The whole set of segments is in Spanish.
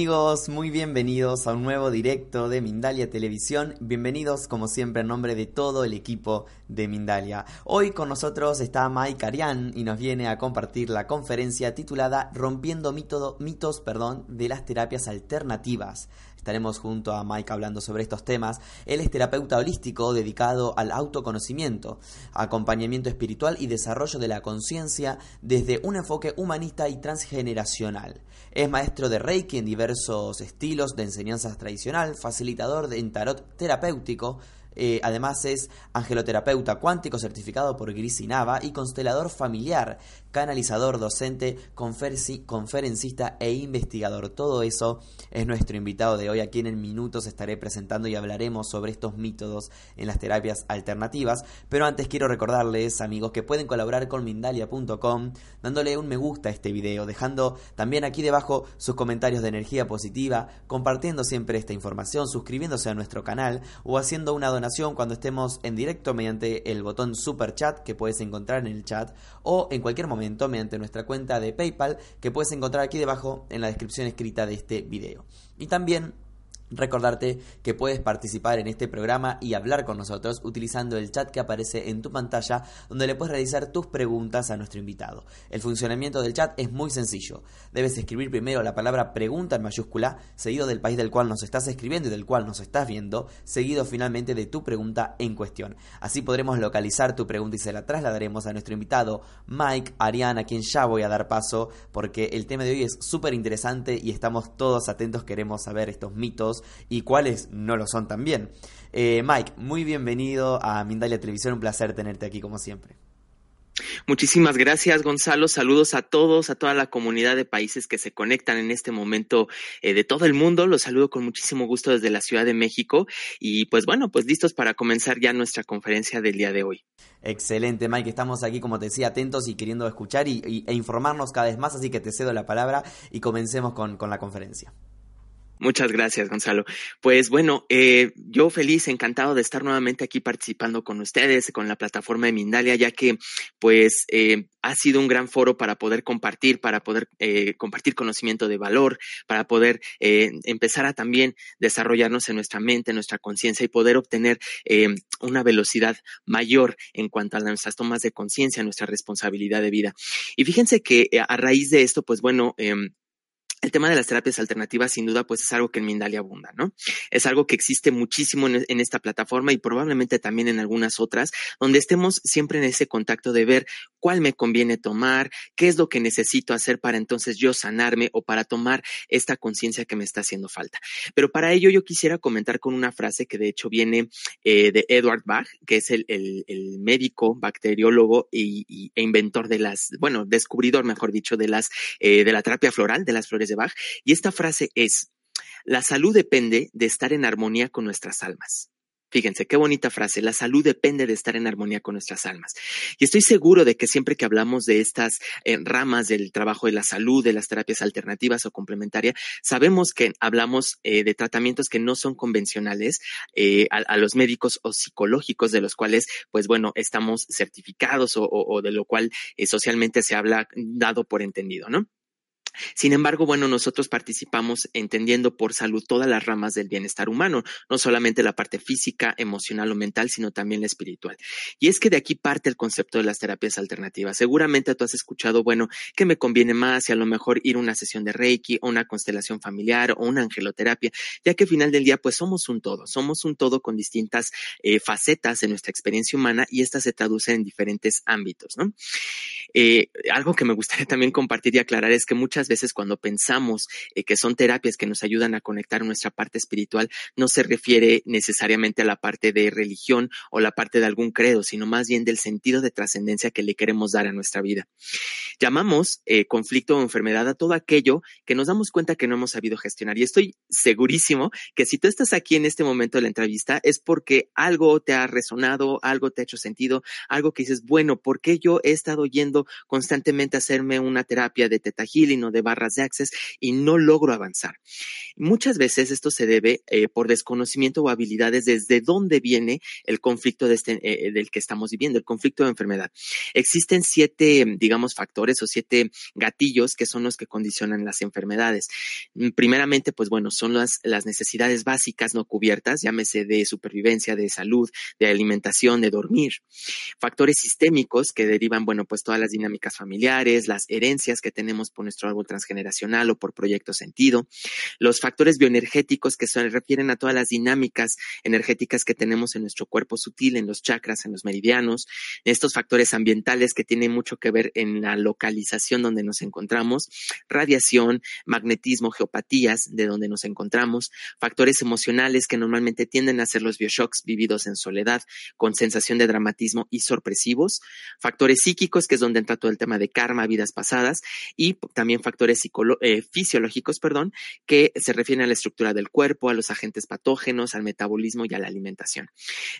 Amigos, muy bienvenidos a un nuevo directo de Mindalia Televisión. Bienvenidos como siempre en nombre de todo el equipo de Mindalia. Hoy con nosotros está Mike Arián y nos viene a compartir la conferencia titulada Rompiendo mitos perdón, de las terapias alternativas. Estaremos junto a Mike hablando sobre estos temas. Él es terapeuta holístico dedicado al autoconocimiento, acompañamiento espiritual y desarrollo de la conciencia desde un enfoque humanista y transgeneracional. Es maestro de Reiki en diversos estilos de enseñanzas tradicional, facilitador de, en tarot terapéutico, eh, además es angeloterapeuta cuántico certificado por Gris y constelador familiar, canalizador, docente, conferencista e investigador. Todo eso es nuestro invitado de hoy. Aquí en minutos estaré presentando y hablaremos sobre estos métodos en las terapias alternativas. Pero antes quiero recordarles, amigos, que pueden colaborar con Mindalia.com dándole un me gusta a este video, dejando también aquí debajo sus comentarios de energía positiva, compartiendo siempre esta información, suscribiéndose a nuestro canal o haciendo una donación cuando estemos en directo mediante el botón Super Chat que puedes encontrar en el chat o en cualquier momento mediante nuestra cuenta de PayPal que puedes encontrar aquí debajo en la descripción escrita de este video. Y también Recordarte que puedes participar en este programa y hablar con nosotros utilizando el chat que aparece en tu pantalla donde le puedes realizar tus preguntas a nuestro invitado. El funcionamiento del chat es muy sencillo. Debes escribir primero la palabra pregunta en mayúscula, seguido del país del cual nos estás escribiendo y del cual nos estás viendo, seguido finalmente de tu pregunta en cuestión. Así podremos localizar tu pregunta y se la trasladaremos a nuestro invitado Mike Ariana, a quien ya voy a dar paso porque el tema de hoy es súper interesante y estamos todos atentos, queremos saber estos mitos y cuáles no lo son también. Eh, Mike, muy bienvenido a Mindalia Televisión, un placer tenerte aquí como siempre. Muchísimas gracias, Gonzalo. Saludos a todos, a toda la comunidad de países que se conectan en este momento eh, de todo el mundo. Los saludo con muchísimo gusto desde la Ciudad de México. Y pues bueno, pues listos para comenzar ya nuestra conferencia del día de hoy. Excelente, Mike. Estamos aquí, como te decía, atentos y queriendo escuchar y, e informarnos cada vez más. Así que te cedo la palabra y comencemos con la conferencia. Muchas gracias, Gonzalo. Pues bueno, eh, yo feliz, encantado de estar nuevamente aquí participando con ustedes, con la plataforma de Mindalia, ya que pues eh, ha sido un gran foro para poder compartir, para poder eh, compartir conocimiento de valor, para poder empezar a también desarrollarnos en nuestra mente, en nuestra conciencia y poder obtener una velocidad mayor en cuanto a nuestras tomas de conciencia, nuestra responsabilidad de vida. Y fíjense que a raíz de esto, pues bueno, em, el tema de las terapias alternativas, sin duda, pues es algo que en Mindalia abunda, ¿no? Es algo que existe muchísimo en, esta plataforma y probablemente también en algunas otras, donde estemos siempre en ese contacto de ver cuál me conviene tomar, qué es lo que necesito hacer para entonces yo sanarme o para tomar esta conciencia que me está haciendo falta. Pero para ello yo quisiera comentar con una frase que de hecho viene eh, de Edward Bach, que es el, médico, bacteriólogo y, e inventor de las, bueno, descubridor, mejor dicho, de las, eh, de la terapia floral, de las flores de Bach, y esta frase es, la salud depende de estar en armonía con nuestras almas. Fíjense, qué bonita frase. La salud depende de estar en armonía con nuestras almas. Y estoy seguro de que siempre que hablamos de estas eh, ramas del trabajo de la salud, de las terapias alternativas o complementarias, sabemos que hablamos eh, de tratamientos que no son convencionales eh, a, los médicos o psicológicos de los cuales, pues bueno, estamos certificados o, o de lo cual socialmente se habla dado por entendido, ¿no? Sin embargo, bueno, nosotros participamos entendiendo por salud todas las ramas del bienestar humano, no solamente la parte física, emocional o mental, sino también la espiritual. Y es que de aquí parte el concepto de las terapias alternativas. Seguramente tú has escuchado, bueno, que me conviene más y a lo mejor ir a una sesión de Reiki o una constelación familiar o una angeloterapia, ya que al final del día, pues somos un todo, somos un todo con distintas eh, facetas de nuestra experiencia humana y estas se traducen en diferentes ámbitos, ¿no? Eh, algo que me gustaría también compartir y aclarar es que muchas veces cuando pensamos eh, que son terapias que nos ayudan a conectar nuestra parte espiritual, no se refiere necesariamente a la parte de religión o la parte de algún credo, sino más bien del sentido de trascendencia que le queremos dar a nuestra vida. Llamamos eh, conflicto o enfermedad a todo aquello que nos damos cuenta que no hemos sabido gestionar. Y estoy segurísimo que si tú estás aquí en este momento de la entrevista es porque algo te ha resonado, algo te ha hecho sentido, algo que dices, bueno, ¿por qué yo he estado yendo constantemente a hacerme una terapia de teta healing o de barras de access y no logro avanzar? Muchas veces esto se debe eh, por desconocimiento o habilidades desde dónde viene el conflicto de este, eh, del que estamos viviendo, el conflicto de enfermedad. Existen siete, digamos, factores o siete gatillos que son los que condicionan las enfermedades. Mm, primeramente, pues bueno, son las, las necesidades básicas no cubiertas, llámese de supervivencia, de salud, de alimentación, de dormir. Factores sistémicos que derivan, bueno, pues todas las dinámicas familiares, las herencias que tenemos por nuestro árbol transgeneracional o por proyecto sentido. Los factores bioenergéticos que se refieren a todas las dinámicas energéticas que tenemos en nuestro cuerpo sutil, en los chakras, en los meridianos. Estos factores ambientales que tienen mucho que ver en la localización donde nos encontramos. Radiación, magnetismo, geopatías de donde nos encontramos. Factores emocionales que normalmente tienden a ser los bioshocks vividos en soledad, con sensación de dramatismo y sorpresivos. Factores psíquicos, que es donde entra todo el tema de karma, vidas pasadas. Y también factores eh, fisiológicos, perdón, que se refieren a la estructura del cuerpo, a los agentes patógenos, al metabolismo y a la alimentación.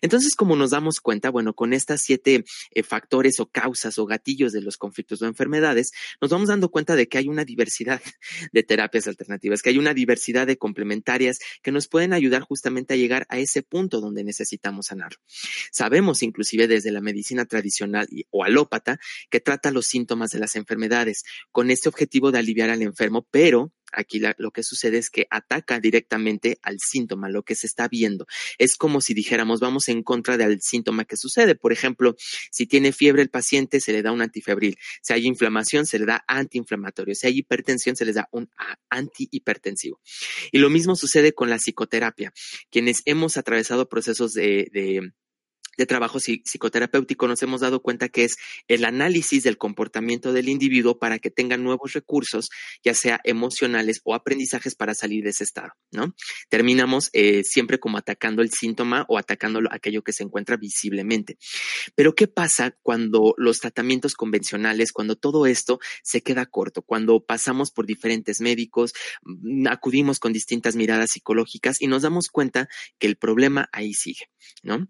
Entonces, como nos damos cuenta, bueno, con estas siete eh, factores o causas o gatillos de los conflictos o enfermedades, nos vamos dando cuenta de que hay una diversidad de terapias alternativas, que hay una diversidad de complementarias que nos pueden ayudar justamente a llegar a ese punto donde necesitamos sanar. Sabemos inclusive desde la medicina tradicional o alópata que trata los síntomas de las enfermedades con este objetivo de aliviar al enfermo, pero Aquí lo que sucede es que ataca directamente al síntoma, lo que se está viendo. Es como si dijéramos, vamos en contra del síntoma que sucede. Por ejemplo, si tiene fiebre el paciente, se le da un antifebril. Si hay inflamación, se le da antiinflamatorio. Si hay hipertensión, se les da un antihipertensivo. Y lo mismo sucede con la psicoterapia. Quienes hemos atravesado procesos de, de de trabajo psicoterapéutico nos hemos dado cuenta que es el análisis del comportamiento del individuo para que tenga nuevos recursos, ya sea emocionales o aprendizajes para salir de ese estado, ¿no? Terminamos eh, siempre como atacando el síntoma o atacando aquello que se encuentra visiblemente. Pero ¿qué pasa cuando los tratamientos convencionales, cuando todo esto se queda corto, cuando pasamos por diferentes médicos, mm, acudimos con distintas miradas psicológicas y nos damos cuenta que el problema ahí sigue, ¿no?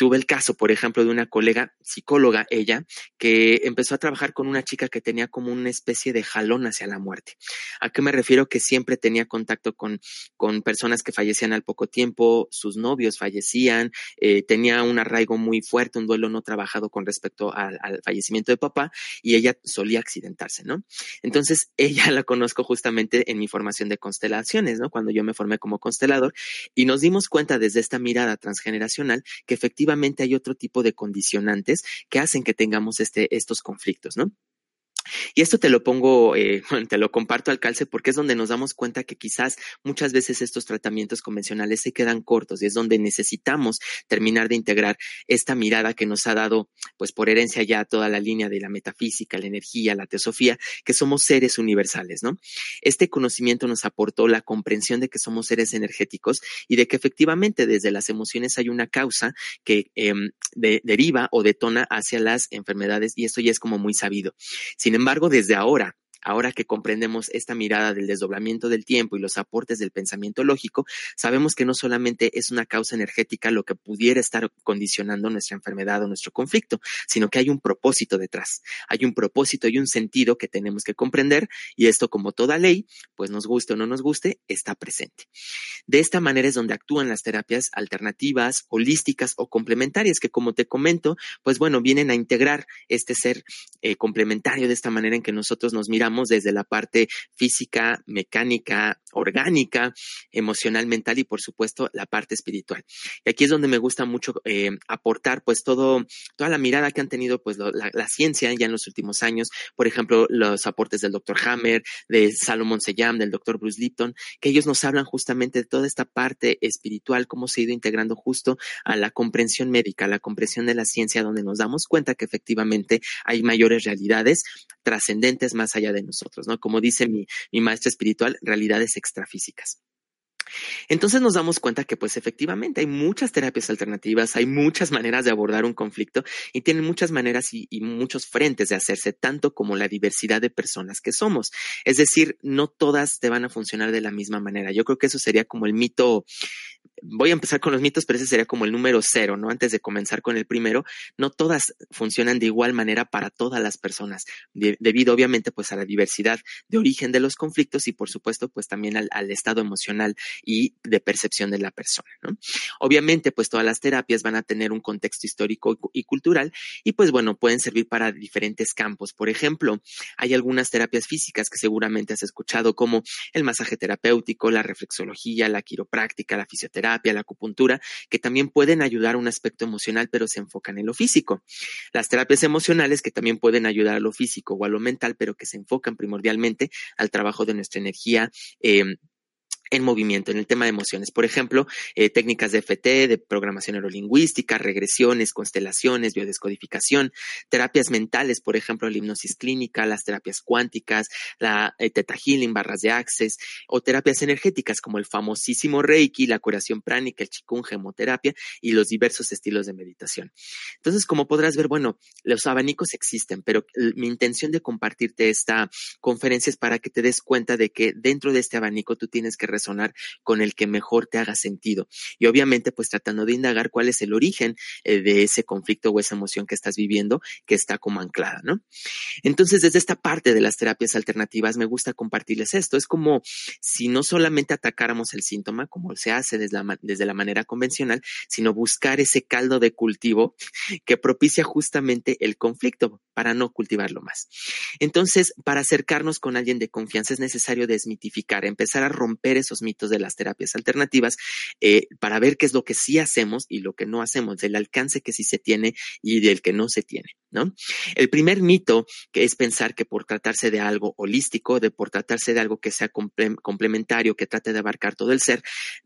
Tuve el caso, por ejemplo, de una colega psicóloga, ella, que empezó a trabajar con una chica que tenía como una especie de jalón hacia la muerte. ¿A qué me refiero? Que siempre tenía contacto con, con personas que fallecían al poco tiempo, sus novios fallecían, eh, tenía un arraigo muy fuerte, un duelo no trabajado con respecto al, al fallecimiento de papá y ella solía accidentarse, ¿no? Entonces, ella la conozco justamente en mi formación de constelaciones, ¿no? Cuando yo me formé como constelador y nos dimos cuenta desde esta mirada transgeneracional que efectivamente efectivamente hay otro tipo de condicionantes que hacen que tengamos este, estos conflictos, ¿no? Y esto te lo pongo, eh, te lo comparto al calce porque es donde nos damos cuenta que quizás muchas veces estos tratamientos convencionales se quedan cortos y es donde necesitamos terminar de integrar esta mirada que nos ha dado, pues por herencia ya toda la línea de la metafísica, la energía, la teosofía, que somos seres universales, ¿no? Este conocimiento nos aportó la comprensión de que somos seres energéticos y de que efectivamente desde las emociones hay una causa que em, deriva o detona hacia las enfermedades y esto ya es como muy sabido. Sin embargo, desde ahora, Ahora que comprendemos esta mirada del desdoblamiento del tiempo y los aportes del pensamiento lógico, sabemos que no solamente es una causa energética lo que pudiera estar condicionando nuestra enfermedad o nuestro conflicto, sino que hay un propósito detrás. Hay un propósito y un sentido que tenemos que comprender y esto, como toda ley, pues nos guste o no nos guste, está presente. De esta manera es donde actúan las terapias alternativas, holísticas o complementarias que, como te comento, pues bueno, vienen a integrar este ser eh, complementario de esta manera en que nosotros nos miramos desde la parte física, mecánica, orgánica, emocional, mental y por supuesto la parte espiritual. Y aquí es donde me gusta mucho eh, aportar pues todo, toda la mirada que han tenido pues la, la, ciencia ya en los últimos años, por ejemplo, los aportes del doctor Hammer, de Salomon Seyam, del doctor Bruce Lipton, que ellos nos hablan justamente de toda esta parte espiritual, cómo se ha ido integrando justo a la comprensión médica, a la comprensión de la ciencia, donde nos damos cuenta que efectivamente hay mayores realidades trascendentes más allá de nosotros, ¿no? Como dice mi, maestro espiritual, realidades extrafísicas. Entonces nos damos cuenta que pues efectivamente hay muchas terapias alternativas, hay muchas maneras de abordar un conflicto y tienen muchas maneras y, y, muchos frentes de hacerse, tanto como la diversidad de personas que somos. Es decir, no todas te van a funcionar de la misma manera. Yo creo que eso sería como el mito voy a empezar con los mitos, pero ese sería como el número cero, ¿no? Antes de comenzar con el primero, no todas funcionan de igual manera para todas las personas, de, debido obviamente pues a la diversidad de origen de los conflictos y por supuesto pues también al, al, estado emocional y de percepción de la persona, ¿no? Obviamente pues todas las terapias van a tener un contexto histórico y cultural y pues bueno, pueden servir para diferentes campos. Por ejemplo, hay algunas terapias físicas que seguramente has escuchado como el masaje terapéutico, la reflexología, la quiropráctica, la fisioterapia, la acupuntura, que también pueden ayudar a un aspecto emocional, pero se enfocan en lo físico. Las terapias emocionales, que también pueden ayudar a lo físico o a lo mental, pero que se enfocan primordialmente al trabajo de nuestra energía. Eh, en movimiento, en el tema de emociones. Por ejemplo, eh, técnicas de FT, de programación neurolingüística, regresiones, constelaciones, biodescodificación, terapias mentales, por ejemplo, la hipnosis clínica, las terapias cuánticas, la eh, teta healing, barras de access, o terapias energéticas como el famosísimo Reiki, la curación pránica, el Qigong, hemoterapia y los diversos estilos de meditación. Entonces, como podrás ver, bueno, los abanicos existen, pero mi intención de compartirte esta conferencia es para que te des cuenta de que dentro de este abanico tú tienes que resonar con el que mejor te haga sentido. Y obviamente, pues tratando de indagar cuál es el origen eh, de ese conflicto o esa emoción que estás viviendo que está como anclada, ¿no? Entonces, desde esta parte de las terapias alternativas, me gusta compartirles esto. Es como si no solamente atacáramos el síntoma, como se hace desde la, desde la manera convencional, sino buscar ese caldo de cultivo que propicia justamente el conflicto para no cultivarlo más. Entonces, para acercarnos con alguien de confianza es necesario desmitificar, empezar a romper esos mitos de las terapias alternativas eh, para ver qué es lo que sí hacemos y lo que no hacemos, del alcance que sí se tiene y del que no se tiene. ¿No? El primer mito que es pensar que por tratarse de algo holístico, de por tratarse de algo que sea comple complementario, que trate de abarcar todo el ser,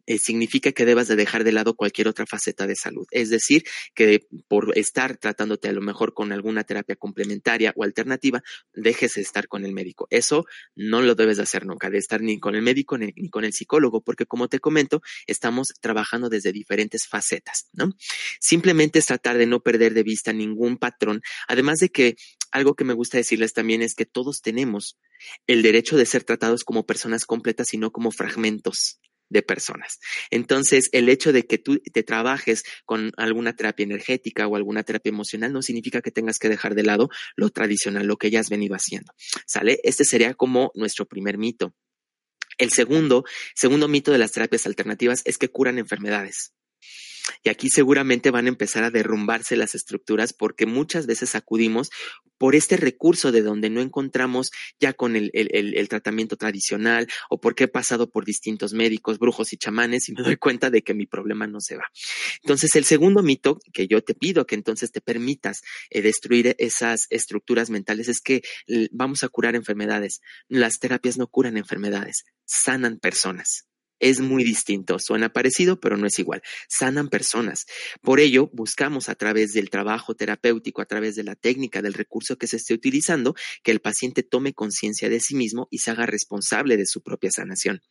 eh, significa que debas de dejar de lado cualquier otra faceta de salud. Es decir, que por estar tratándote a lo mejor con alguna terapia complementaria o alternativa, dejes de estar con el médico. Eso no lo debes de hacer nunca, de estar ni con el médico ni, ni con el psicólogo, porque como te comento, estamos trabajando desde diferentes facetas, ¿no? Simplemente es tratar de no perder de vista ningún patrón Además de que algo que me gusta decirles también es que todos tenemos el derecho de ser tratados como personas completas y no como fragmentos de personas. Entonces, el hecho de que tú te trabajes con alguna terapia energética o alguna terapia emocional no significa que tengas que dejar de lado lo tradicional, lo que ya has venido haciendo. ¿Sale? Este sería como nuestro primer mito. El segundo, segundo mito de las terapias alternativas es que curan enfermedades. Y aquí seguramente van a empezar a derrumbarse las estructuras porque muchas veces acudimos por este recurso de donde no encontramos ya con el, el, el, tratamiento tradicional o porque he pasado por distintos médicos, brujos y chamanes y me doy cuenta de que mi problema no se va. Entonces, el segundo mito que yo te pido que entonces te permitas eh, destruir esas estructuras mentales es que vamos a curar enfermedades. Las terapias no curan enfermedades, sanan personas es muy distinto. Suena parecido, pero no es igual. Sanan personas. Por ello, buscamos a través del trabajo terapéutico, a través de la técnica, del recurso que se esté utilizando, que el paciente tome conciencia de sí mismo y se haga responsable de su propia sanación.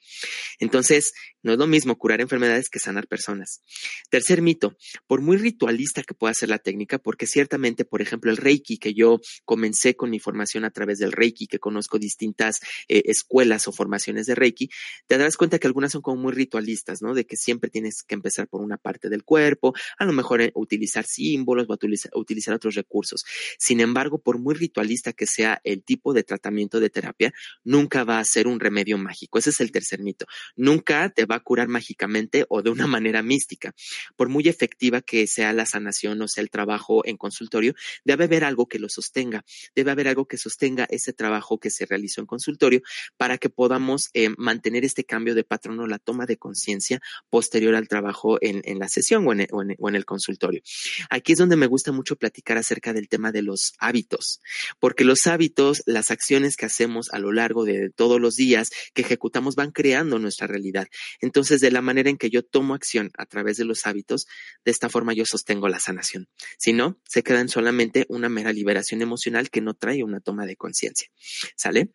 Entonces, no es lo mismo curar enfermedades que sanar personas. Tercer mito, por muy ritualista que pueda ser la técnica, porque ciertamente, por ejemplo, el Reiki, que yo comencé con mi formación a través del Reiki, que conozco distintas eh, escuelas o formaciones de Reiki, te darás cuenta que algunas son como muy ritualistas, ¿no? De que siempre tienes que empezar por una parte del cuerpo, a lo mejor eh, utilizar símbolos o utilizar, utilizar otros recursos. Sin embargo, por muy ritualista que sea el tipo de tratamiento de terapia, nunca va a ser un remedio mágico. Ese es el tercer mito. Nunca te va a curar mágicamente o de una manera mística. Por muy efectiva que sea la sanación o sea el trabajo en consultorio, debe haber algo que lo sostenga, debe haber algo que sostenga ese trabajo que se realizó en consultorio para que podamos eh, mantener este cambio de patrón la toma de conciencia posterior al trabajo en, la sesión o en, o en el consultorio. Aquí es donde me gusta mucho platicar acerca del tema de los hábitos, porque los hábitos, las acciones que hacemos a lo largo de todos los días que ejecutamos van creando nuestra realidad. Entonces, de la manera en que yo tomo acción a través de los hábitos, de esta forma yo sostengo la sanación. Si no, se queda en solamente una mera liberación emocional que no trae una toma de conciencia. ¿Sale?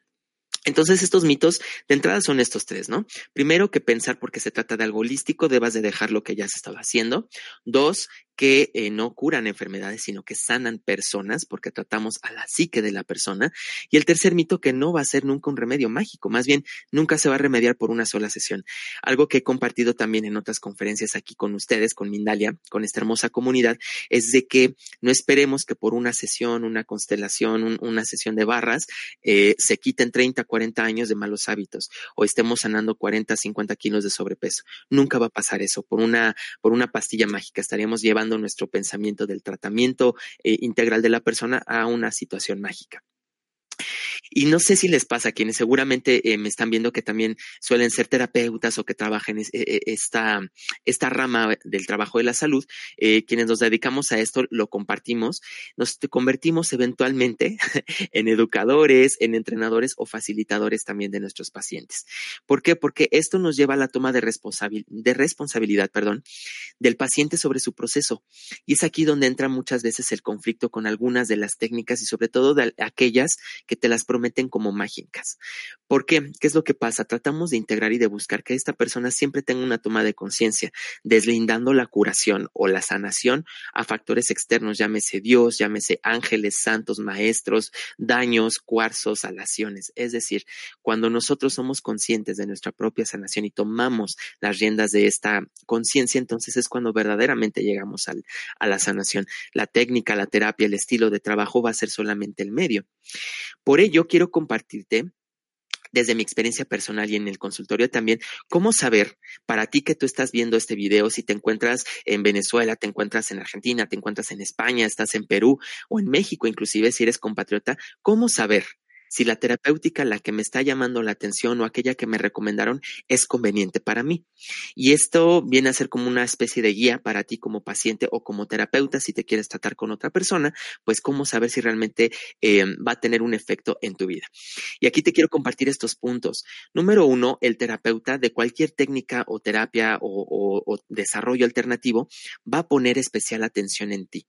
Entonces, estos mitos de entrada son estos tres, ¿no? Primero, que pensar porque se trata de algo holístico, debas de dejar lo que ya se estaba haciendo. Dos, que eh, no curan enfermedades, sino que sanan personas, porque tratamos a la psique de la persona. Y el tercer mito, que no va a ser nunca un remedio mágico, más bien nunca se va a remediar por una sola sesión. Algo que he compartido también en otras conferencias aquí con ustedes, con Mindalia, con esta hermosa comunidad, es de que no esperemos que por una sesión, una constelación, una sesión de barras, eh, se quiten 30, 40 años de malos hábitos o estemos sanando 40, 50 kilos de sobrepeso. Nunca va a pasar eso por una, por una pastilla mágica. Estaríamos llevando nuestro pensamiento del tratamiento eh, integral de la persona a una situación mágica. Y no sé si les pasa a quienes seguramente eh, me están viendo que también suelen ser terapeutas o que trabajan en eh, esta, esta rama del trabajo de la salud, eh, quienes nos dedicamos a esto lo compartimos, nos convertimos eventualmente en educadores, en entrenadores o facilitadores también de nuestros pacientes. ¿Por qué? Porque esto nos lleva a la toma de, de responsabilidad perdón, del paciente sobre su proceso. Y es aquí donde entra muchas veces el conflicto con algunas de las técnicas y sobre todo de aquellas que te las prometen como mágicas. ¿Por qué? ¿Qué es lo que pasa? Tratamos de integrar y de buscar que esta persona siempre tenga una toma de conciencia, deslindando la curación o la sanación a factores externos, llámese Dios, llámese ángeles, santos, maestros, daños, cuarzos, alaciones. Es decir, cuando nosotros somos conscientes de nuestra propia sanación y tomamos las riendas de esta conciencia, entonces es cuando verdaderamente llegamos a la sanación. La técnica, la terapia, el estilo de trabajo va a ser solamente el medio. Por ello, quiero compartirte desde mi experiencia personal y en el consultorio también, cómo saber para ti que tú estás viendo este video, si te encuentras en Venezuela, te encuentras en Argentina, te encuentras en España, estás en Perú o en México, inclusive si eres compatriota, cómo saber si la terapéutica, la que me está llamando la atención o aquella que me recomendaron es conveniente para mí. Y esto viene a ser como una especie de guía para ti como paciente o como terapeuta si te quieres tratar con otra persona, pues cómo saber si realmente eh, va a tener un efecto en tu vida. Y aquí te quiero compartir estos puntos. Número uno, el terapeuta de cualquier técnica o terapia o desarrollo alternativo va a poner especial atención en ti.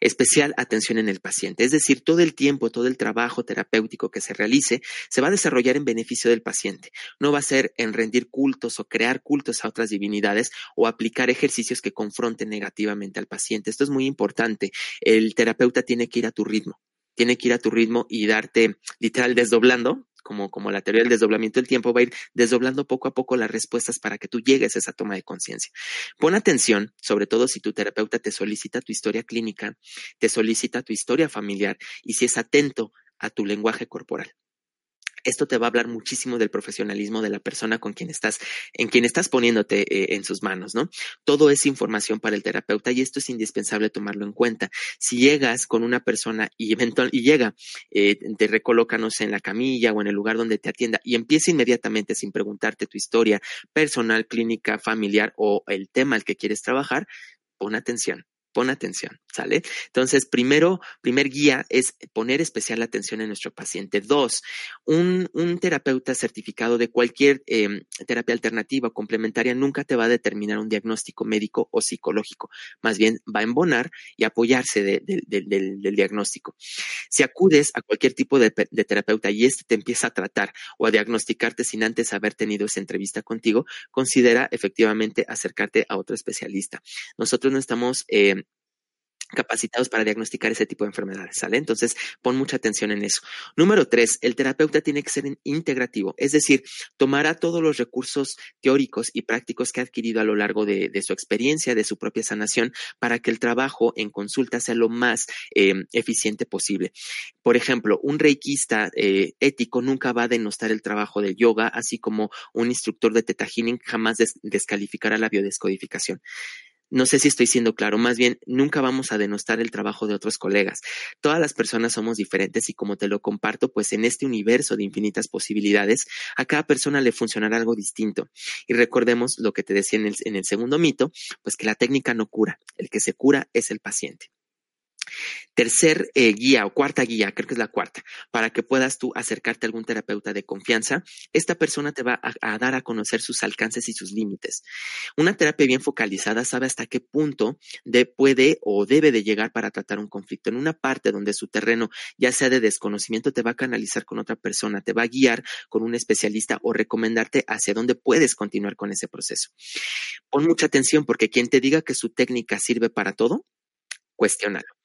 Especial atención en el paciente, es decir, todo el tiempo, todo el trabajo terapéutico que se realice se va a desarrollar en beneficio del paciente. No va a ser en rendir cultos o crear cultos a otras divinidades o aplicar ejercicios que confronten negativamente al paciente. Esto es muy importante. El terapeuta tiene que ir a tu ritmo tiene que ir a tu ritmo y darte literal desdoblando como, como la teoría del desdoblamiento del tiempo, va a ir desdoblando poco a poco las respuestas para que tú llegues a esa toma de conciencia. Pon atención, sobre todo si tu terapeuta te solicita tu historia clínica, te solicita tu historia familiar y si es atento a tu lenguaje corporal esto te va a hablar muchísimo del profesionalismo de la persona con quien estás, en quien estás poniéndote eh, en sus manos, ¿no? Todo es información para el terapeuta y esto es indispensable tomarlo en cuenta. Si llegas con una persona y eventual, y llega, eh, te recolócanos en la camilla o en el lugar donde te atienda y empieza inmediatamente sin preguntarte tu historia personal, clínica, familiar o el tema al que quieres trabajar, pon atención pon atención, ¿sale? Entonces, primero, primer guía es poner especial atención en nuestro paciente. Dos, un, terapeuta certificado de cualquier em, terapia alternativa o complementaria nunca te va a determinar un diagnóstico médico o psicológico, más bien va a embonar y apoyarse del diagnóstico. Si acudes a cualquier tipo de, terapeuta y este te empieza a tratar o a diagnosticarte sin antes haber tenido esa entrevista contigo, considera efectivamente acercarte a otro especialista. Nosotros no estamos em, capacitados para diagnosticar ese tipo de enfermedades, ¿sale? Entonces, pon mucha atención en eso. Número tres, el terapeuta tiene que ser integrativo, es decir, tomará todos los recursos teóricos y prácticos que ha adquirido a lo largo de, su experiencia, de su propia sanación, para que el trabajo en consulta sea lo más eh, eficiente posible. Por ejemplo, un reikista eh, ético nunca va a denostar el trabajo del yoga, así como un instructor de Teta jamás descalificará la biodescodificación no sé si estoy siendo claro, más bien nunca vamos a denostar el trabajo de otros colegas. Todas las personas somos diferentes y como te lo comparto, pues en este universo de infinitas posibilidades, a cada persona le funcionará algo distinto. Y recordemos lo que te decía en el, en el segundo mito, pues que la técnica no cura, el que se cura es el paciente. Tercer eh, guía o cuarta guía, creo que es la cuarta, para que puedas tú acercarte a algún terapeuta de confianza, esta persona te va a, dar a conocer sus alcances y sus límites. Una terapia bien focalizada sabe hasta qué punto de, puede o debe de llegar para tratar un conflicto. En una parte donde su terreno ya sea de desconocimiento, te va a canalizar con otra persona, te va a guiar con un especialista o recomendarte hacia dónde puedes continuar con ese proceso. Pon mucha atención porque quien te diga que su técnica sirve para todo, cuestiónalo.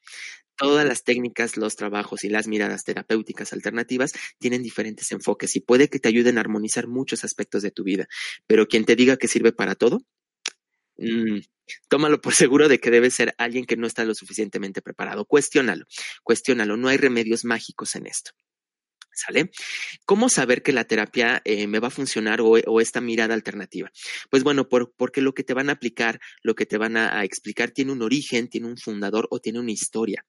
Todas las técnicas, los trabajos y las miradas terapéuticas alternativas tienen diferentes enfoques y puede que te ayuden a armonizar muchos aspectos de tu vida, pero quien te diga que sirve para todo, mm, tómalo por seguro de que debe ser alguien que no está lo suficientemente preparado. Cuestiónalo, cuestiónalo, no hay remedios mágicos en esto. ¿Cómo saber que la terapia eh, me va a funcionar o, esta mirada alternativa? Pues bueno, porque lo que te van a aplicar, lo que te van a, explicar tiene un origen, tiene un fundador o tiene una historia.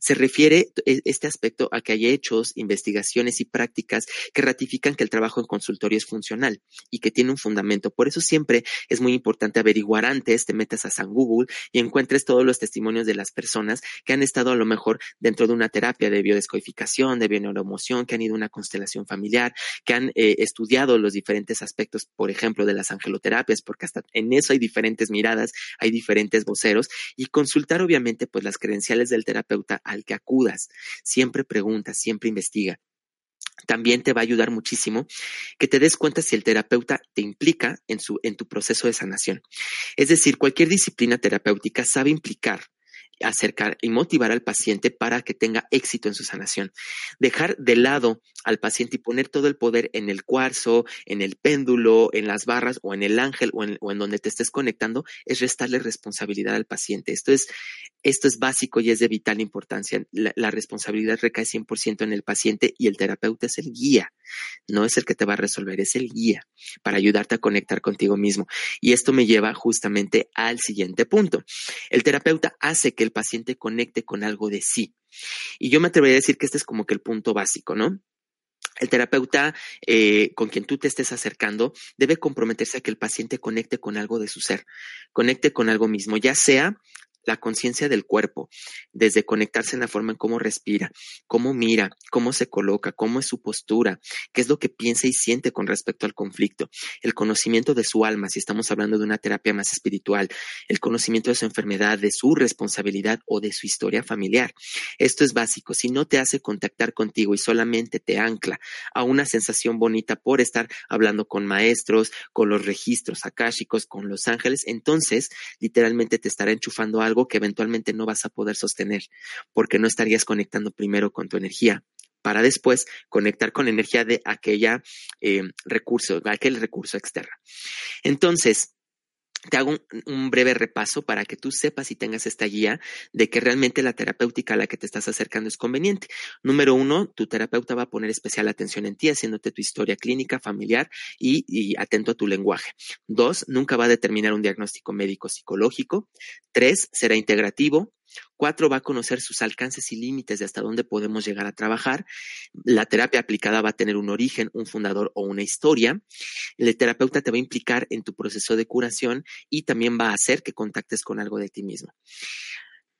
Se refiere e, este aspecto a que hay hechos, investigaciones y prácticas que ratifican que el trabajo en consultorio es funcional y que tiene un fundamento. Por eso siempre es muy importante averiguar antes, te metas a San Google y encuentres todos los testimonios de las personas que han estado a lo mejor dentro de una terapia de biodescodificación, de bioneuroemoción, que han una constelación familiar, que han eh, estudiado los diferentes aspectos, por ejemplo, de las angeloterapias, porque hasta en eso hay diferentes miradas, hay diferentes voceros, y consultar obviamente pues las credenciales del terapeuta al que acudas. Siempre pregunta, siempre investiga también te va a ayudar muchísimo que te des cuenta si el terapeuta te implica en, su, en tu proceso de sanación. Es decir, cualquier disciplina terapéutica sabe implicar acercar y motivar al paciente para que tenga éxito en su sanación. Dejar de lado al paciente y poner todo el poder en el cuarzo, en el péndulo, en las barras o en el ángel o en, donde te estés conectando es restarle responsabilidad al paciente. Esto es, esto es básico y es de vital importancia. La, responsabilidad recae 100% en el paciente y el terapeuta es el guía. No es el que te va a resolver, es el guía para ayudarte a conectar contigo mismo. Y esto me lleva justamente al siguiente punto. El terapeuta hace que el paciente conecte con algo de sí. Y yo me atrevería a decir que este es como que el punto básico, ¿no? El terapeuta eh, con quien tú te estés acercando debe comprometerse a que el paciente conecte con algo de su ser, conecte con algo mismo, ya sea la conciencia del cuerpo, desde conectarse en la forma en cómo respira, cómo mira, cómo se coloca, cómo es su postura, qué es lo que piensa y siente con respecto al conflicto, el conocimiento de su alma, si estamos hablando de una terapia más espiritual, el conocimiento de su enfermedad, de su responsabilidad o de su historia familiar. Esto es básico. Si no te hace contactar contigo y solamente te ancla a una sensación bonita por estar hablando con maestros, con los registros akáshicos, con los ángeles, entonces literalmente te estará enchufando algo que eventualmente no vas a poder sostener porque no estarías conectando primero con tu energía para después conectar con energía de aquella eh, recurso, aquel recurso externo. Entonces, te hago un, breve repaso para que tú sepas y tengas esta guía de que realmente la terapéutica a la que te estás acercando es conveniente. Número uno, tu terapeuta va a poner especial atención en ti, haciéndote tu historia clínica, familiar y, y atento a tu lenguaje. Dos, nunca va a determinar un diagnóstico médico psicológico. Tres, será integrativo. Cuatro, va a conocer sus alcances y límites de hasta dónde podemos llegar a trabajar. La terapia aplicada va a tener un origen, un fundador o una historia. El terapeuta te va a implicar en tu proceso de curación y también va a hacer que contactes con algo de ti mismo.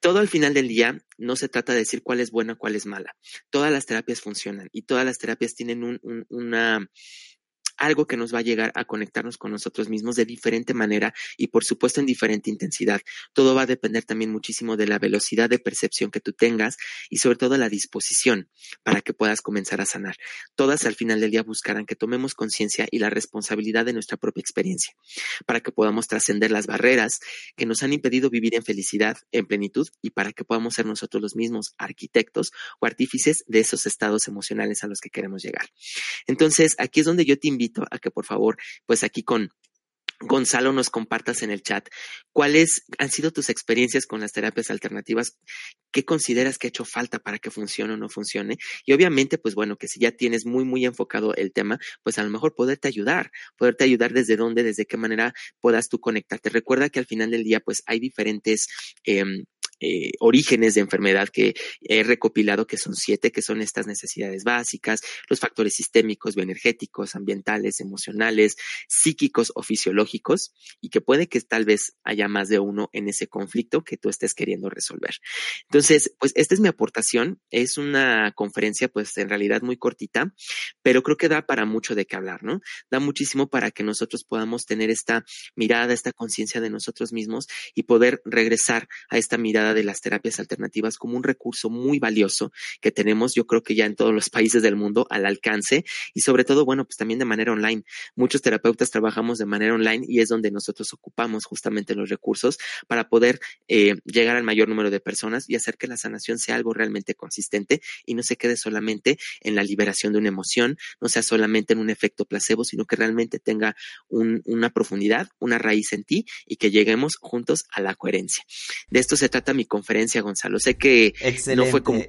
Todo al final del día no se trata de decir cuál es buena, cuál es mala. Todas las terapias funcionan y todas las terapias tienen una algo que nos va a llegar a conectarnos con nosotros mismos de diferente manera y por supuesto en diferente intensidad. Todo va a depender también muchísimo de la velocidad de percepción que tú tengas y sobre todo la disposición para que puedas comenzar a sanar. Todas al final del día buscarán que tomemos conciencia y la responsabilidad de nuestra propia experiencia para que podamos trascender las barreras que nos han impedido vivir en felicidad, en plenitud y para que podamos ser nosotros los mismos arquitectos o artífices de esos estados emocionales a los que queremos llegar. Entonces, aquí es donde yo te invito a que por favor, pues aquí con Gonzalo, nos compartas en el chat cuáles han sido tus experiencias con las terapias alternativas, qué consideras que ha hecho falta para que funcione o no funcione. Y obviamente, pues bueno, que si ya tienes muy, muy enfocado el tema, pues a lo mejor poderte ayudar, poderte ayudar desde dónde, desde qué manera puedas tú conectarte. Recuerda que al final del día, pues hay diferentes... Eh, eh, orígenes de enfermedad que he recopilado, que son siete, que son estas necesidades básicas, los factores sistémicos, bioenergéticos, ambientales, emocionales, psíquicos o fisiológicos, y que puede que tal vez haya más de uno en ese conflicto que tú estés queriendo resolver. Entonces, pues esta es mi aportación. Es una conferencia, pues en realidad muy cortita, pero creo que da para mucho de qué hablar, ¿no? Da muchísimo para que nosotros podamos tener esta mirada, esta conciencia de nosotros mismos y poder regresar a esta mirada de las terapias alternativas como un recurso muy valioso que tenemos, yo creo que ya en todos los países del mundo al alcance y sobre todo, bueno, pues también de manera online. Muchos terapeutas trabajamos de manera online y es donde nosotros ocupamos justamente los recursos para poder eh, llegar al mayor número de personas y hacer que la sanación sea algo realmente consistente y no se quede solamente en la liberación de una emoción, no sea solamente en un efecto placebo, sino que realmente tenga una profundidad, una raíz en ti y que lleguemos juntos a la coherencia. De esto se trata mi conferencia, Gonzalo. Sé que no fue como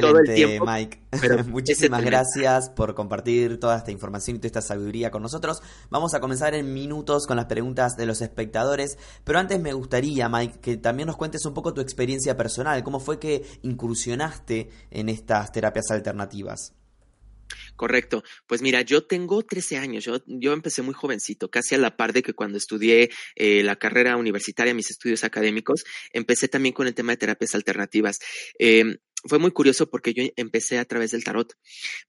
todo el tiempo, Mike. Pero Muchísimas gracias por compartir toda esta información y toda esta sabiduría con nosotros. Vamos a comenzar en minutos con las preguntas de los espectadores, pero antes me gustaría, Mike, que también nos cuentes un poco tu experiencia personal, cómo fue que incursionaste en estas terapias alternativas. Correcto. Pues mira, yo tengo 13 años, yo, yo empecé muy jovencito, casi a la par de que cuando estudié eh, la carrera universitaria, mis estudios académicos, empecé también con el tema de terapias alternativas. Em, fue muy curioso porque yo empecé a través del tarot,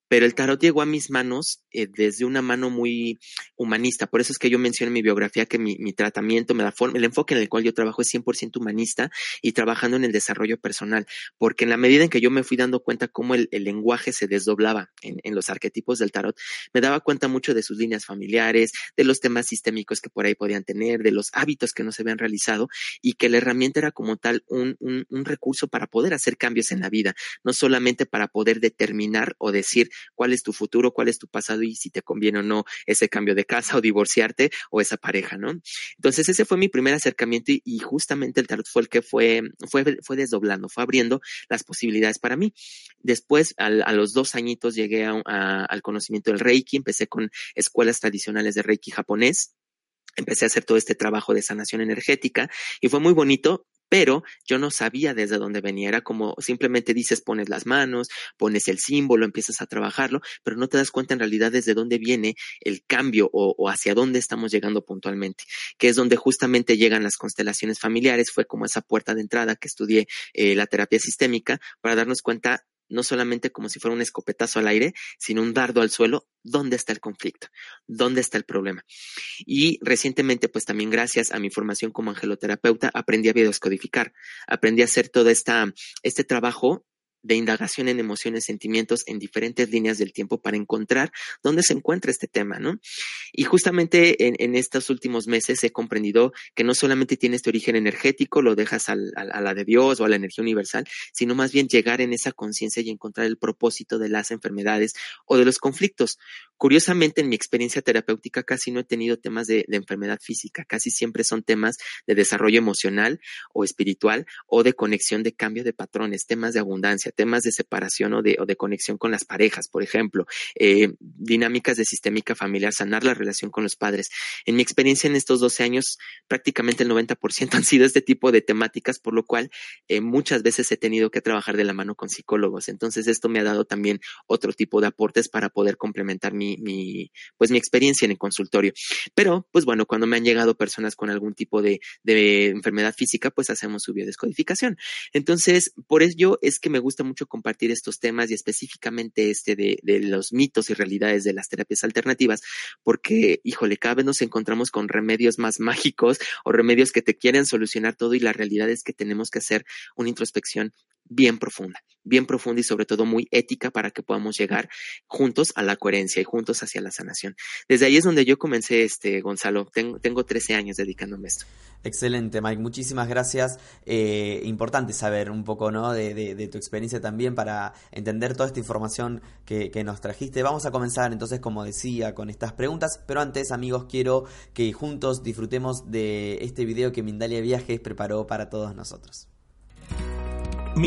pero el tarot llegó a mis manos eh, desde una mano muy humanista. Por eso es que yo mencioné en mi biografía que mi, tratamiento, me da forma, el enfoque en el cual yo trabajo es 100% humanista y trabajando en el desarrollo personal, porque en la medida en que yo me fui dando cuenta cómo el, lenguaje se desdoblaba en, en, los arquetipos del tarot, me daba cuenta mucho de sus líneas familiares, de los temas sistémicos que por ahí podían tener, de los hábitos que no se habían realizado y que la herramienta era como tal un, un, un recurso para poder hacer cambios en la vida no solamente para poder determinar o decir cuál es tu futuro, cuál es tu pasado y si te conviene o no ese cambio de casa o divorciarte o esa pareja, ¿no? Entonces ese fue mi primer acercamiento y, justamente el tarot fue el que fue, fue, fue desdoblando, fue abriendo las posibilidades para mí. Después, a los dos añitos llegué al conocimiento del Reiki, empecé con escuelas tradicionales de Reiki japonés empecé a hacer todo este trabajo de sanación energética y fue muy bonito pero yo no sabía desde dónde venía. Era como simplemente dices, pones las manos, pones el símbolo, empiezas a trabajarlo, pero no te das cuenta en realidad desde dónde viene el cambio o, hacia dónde estamos llegando puntualmente, que es donde justamente llegan las constelaciones familiares. Fue como esa puerta de entrada que estudié eh, la terapia sistémica para darnos cuenta no solamente como si fuera un escopetazo al aire, sino un dardo al suelo, ¿dónde está el conflicto? ¿Dónde está el problema? Y recientemente, pues también gracias a mi formación como angeloterapeuta, aprendí a biodescodificar, aprendí a hacer todo esta, este trabajo de indagación en emociones, sentimientos en diferentes líneas del tiempo para encontrar dónde se encuentra este tema, ¿no? Y justamente en, estos últimos meses he comprendido que no solamente tiene este origen energético, lo dejas a la de Dios o a la energía universal, sino más bien llegar en esa conciencia y encontrar el propósito de las enfermedades o de los conflictos. Curiosamente, en mi experiencia terapéutica casi no he tenido temas de, enfermedad física, casi siempre son temas de desarrollo emocional o espiritual o de conexión de cambio de patrones, temas de abundancia, temas de separación o de, o de conexión con las parejas, por ejemplo, eh, dinámicas de sistémica familiar, sanar la relación con los padres. En mi experiencia en estos 12 años, prácticamente el 90% han sido este tipo de temáticas, por lo cual eh, muchas veces he tenido que trabajar de la mano con psicólogos. Entonces, esto me ha dado también otro tipo de aportes para poder complementar mi mi, pues mi experiencia en el consultorio. Pero, pues bueno, cuando me han llegado personas con algún tipo de, de enfermedad física, pues hacemos su biodescodificación. Entonces, por ello es que me gusta mucho compartir estos temas y específicamente este de, de los mitos y realidades de las terapias alternativas, porque, híjole, cada vez nos encontramos con remedios más mágicos o remedios que te quieren solucionar todo y la realidad es que tenemos que hacer una introspección bien profunda, bien profunda y sobre todo muy ética para que podamos llegar juntos a la coherencia y juntos hacia la sanación. Desde ahí es donde yo comencé, este, Gonzalo. Tengo, tengo 13 años dedicándome a esto. Excelente, Mike. Muchísimas gracias. Eh, importante saber un poco ¿no? De, tu experiencia también para entender toda esta información que, que, nos trajiste. Vamos a comenzar entonces, como decía, con estas preguntas. Pero antes, amigos, quiero que juntos disfrutemos de este video que Mindalia Viajes preparó para todos nosotros.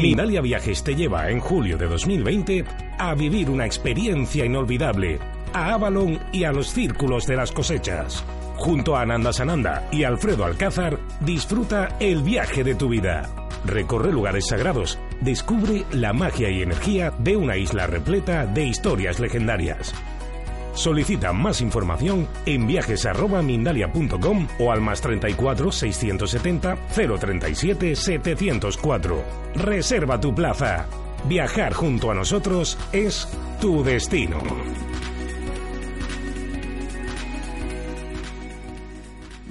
Mindalia Viajes te lleva en julio de 2020 a vivir una experiencia inolvidable a Avalon y a los círculos de las cosechas. Junto a Ananda Sananda y Alfredo Alcázar, disfruta el viaje de tu vida. Recorre lugares sagrados, descubre la magia y energía de una isla repleta de historias legendarias. Solicita más información en viajes@mindalia.com o al más 34 670 037 704. Reserva tu plaza. Viajar junto a nosotros es tu destino.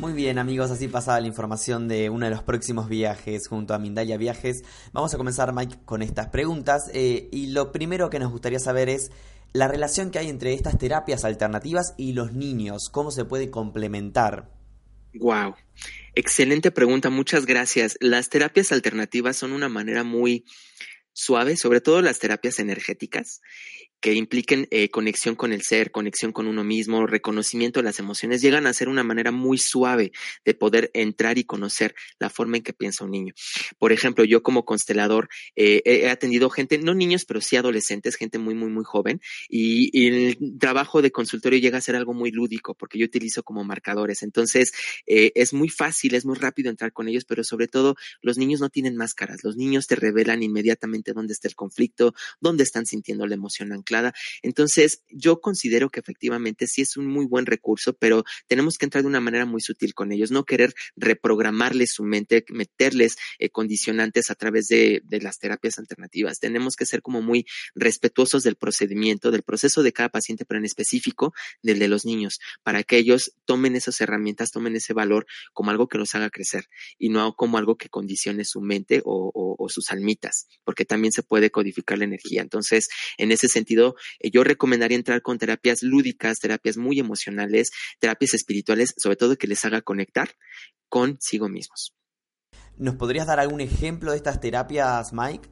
Muy bien amigos, así pasaba la información de uno de los próximos viajes junto a Mindalia Viajes. Vamos a comenzar Mike con estas preguntas eh, y lo primero que nos gustaría saber es la relación que hay entre estas terapias alternativas y los niños, cómo se puede complementar. Wow, excelente pregunta, muchas gracias. Las terapias alternativas son una manera muy suave, sobre todo las terapias energéticas, que impliquen eh, conexión con el ser, conexión con uno mismo, reconocimiento de las emociones, llegan a ser una manera muy suave de poder entrar y conocer la forma en que piensa un niño. Por ejemplo, yo como constelador eh, he atendido gente, no niños, pero sí adolescentes, gente muy, muy, muy joven, y, el trabajo de consultorio llega a ser algo muy lúdico, porque yo utilizo como marcadores. Entonces, eh, es muy fácil, es muy rápido entrar con ellos, pero sobre todo, los niños no tienen máscaras, los niños te revelan inmediatamente dónde está el conflicto, dónde están sintiendo la emoción anclada entonces, yo considero que efectivamente sí es un muy buen recurso, pero tenemos que entrar de una manera muy sutil con ellos, no querer reprogramarles su mente, meterles eh, condicionantes a través de, las terapias alternativas. Tenemos que ser como muy respetuosos del procedimiento, del proceso de cada paciente, pero en específico del de los niños, para que ellos tomen esas herramientas, tomen ese valor como algo que los haga crecer y no como algo que condicione su mente o sus almitas, porque también se puede codificar la energía. Entonces, en ese sentido, eh, yo recomendaría entrar con terapias lúdicas, terapias muy emocionales, terapias espirituales, sobre todo que les haga conectar consigo mismos. ¿Nos podrías dar algún ejemplo de estas terapias, Mike?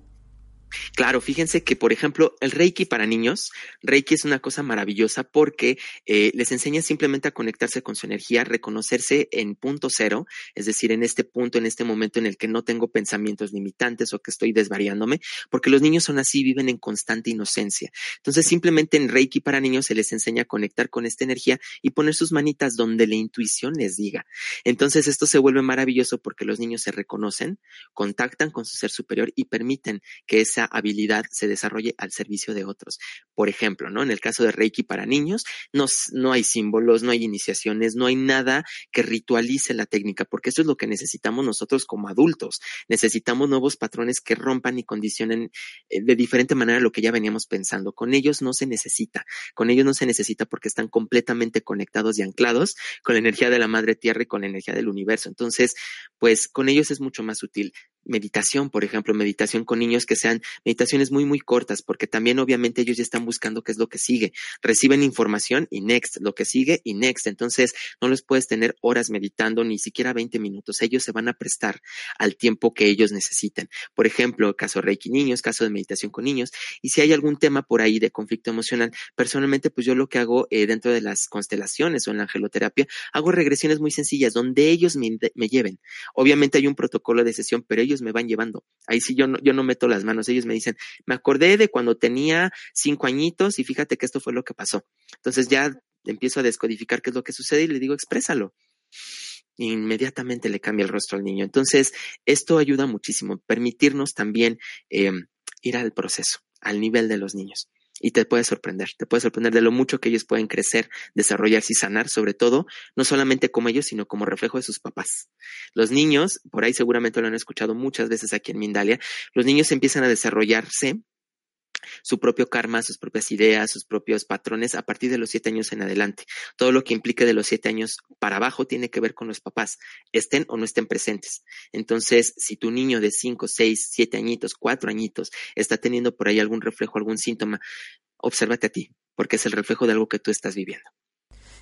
Claro, fíjense que, por ejemplo, el Reiki para niños, Reiki es una cosa maravillosa porque eh, les enseña simplemente a conectarse con su energía, reconocerse en punto cero, es decir, en este punto, en este momento en el que no tengo pensamientos limitantes o que estoy desvariándome, porque los niños son así, viven en constante inocencia. Entonces, simplemente en Reiki para niños se les enseña a conectar con esta energía y poner sus manitas donde la intuición les diga. Entonces, esto se vuelve maravilloso porque los niños se reconocen, contactan con su ser superior y permiten que esa habilidad se desarrolle al servicio de otros. Por ejemplo, ¿no? En el caso de Reiki para niños, no, no hay símbolos, no hay iniciaciones, no hay nada que ritualice la técnica, porque eso es lo que necesitamos nosotros como adultos. Necesitamos nuevos patrones que rompan y condicionen eh, de diferente manera lo que ya veníamos pensando. Con ellos no se necesita, con ellos no se necesita porque están completamente conectados y anclados con la energía de la madre tierra y con la energía del universo. Entonces, pues con ellos es mucho más útil meditación, por ejemplo, meditación con niños que sean meditaciones muy, muy cortas, porque también obviamente ellos ya están buscando qué es lo que sigue. Reciben información y next, lo que sigue y next. Entonces, no les puedes tener horas meditando, ni siquiera 20 minutos. Ellos se van a prestar al tiempo que ellos necesiten. Por ejemplo, caso Reiki niños, caso de meditación con niños. Y si hay algún tema por ahí de conflicto emocional, personalmente, pues yo lo que hago eh, dentro de las constelaciones o en la angeloterapia, hago regresiones muy sencillas donde ellos me, me lleven. Obviamente hay un protocolo de sesión, pero ellos ellos me van llevando. Ahí sí yo no, yo no meto las manos, ellos me dicen, me acordé de cuando tenía cinco añitos y fíjate que esto fue lo que pasó. Entonces ya empiezo a descodificar qué es lo que sucede y le digo, exprésalo. Inmediatamente le cambia el rostro al niño. Entonces, esto ayuda muchísimo, permitirnos también eh, ir al proceso, al nivel de los niños y te puede sorprender, te puede sorprender de lo mucho que ellos pueden crecer, desarrollarse y sanar, sobre todo, no solamente como ellos, sino como reflejo de sus papás. Los niños, por ahí seguramente lo han escuchado muchas veces aquí en Mindalia, los niños empiezan a desarrollarse su propio karma, sus propias ideas, sus propios patrones a partir de los siete años en adelante. Todo lo que implique de los siete años para abajo tiene que ver con los papás, estén o no estén presentes. Entonces, si tu niño de cinco, seis, siete añitos, cuatro añitos está teniendo por ahí algún reflejo, algún síntoma, obsérvate a ti, porque es el reflejo de algo que tú estás viviendo.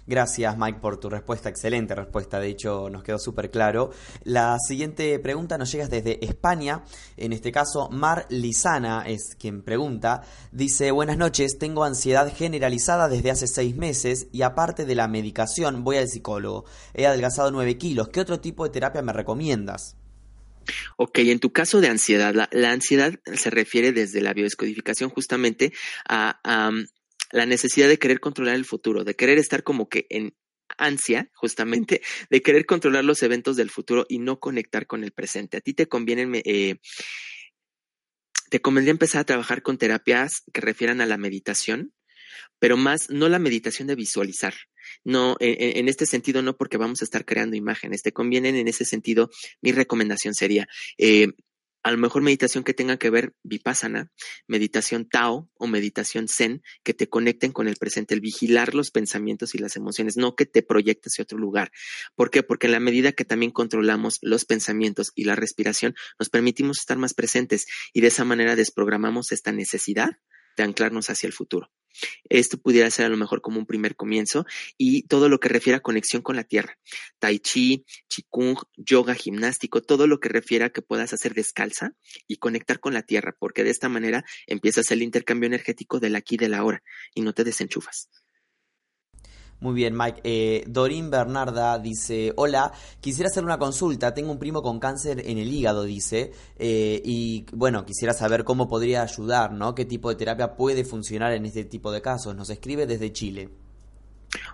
Gracias Mike por tu respuesta, excelente respuesta, de hecho nos quedó súper claro. La siguiente pregunta nos llega desde España, en este caso Mar Lizana es quien pregunta, dice buenas noches, tengo ansiedad generalizada desde hace seis meses y aparte de la medicación voy al psicólogo, he adelgazado nueve kilos, ¿qué otro tipo de terapia me recomiendas? Ok, en tu caso de ansiedad, la, ansiedad se refiere desde la biodescodificación justamente a, la necesidad de querer controlar el futuro, de querer estar como que en ansia, justamente, de querer controlar los eventos del futuro y no conectar con el presente. A ti te conviene, eh, te convendría empezar a trabajar con terapias que refieran a la meditación, pero más no la meditación de visualizar. No, en, este sentido, no porque vamos a estar creando imágenes. Te convienen en ese sentido. Mi recomendación sería eh, a lo mejor meditación que tenga que ver vipassana, meditación Tao o meditación Zen, que te conecten con el presente, el vigilar los pensamientos y las emociones, no que te proyectes a otro lugar. ¿Por qué? Porque en la medida que también controlamos los pensamientos y la respiración, nos permitimos estar más presentes y de esa manera desprogramamos esta necesidad de anclarnos hacia el futuro. Esto pudiera ser a lo mejor como un primer comienzo y todo lo que refiere a conexión con la tierra. Tai chi, Qigong, yoga, gimnástico, todo lo que refiere a que puedas hacer descalza y conectar con la tierra, porque de esta manera empiezas el intercambio energético del aquí y de la ahora y no te desenchufas. Muy bien, Mike. Eh, Dorín Bernarda dice, hola, quisiera hacer una consulta. Tengo un primo con cáncer en el hígado, dice, eh, y bueno, quisiera saber cómo podría ayudar, ¿no? ¿Qué tipo de terapia puede funcionar en este tipo de casos? Nos escribe desde Chile.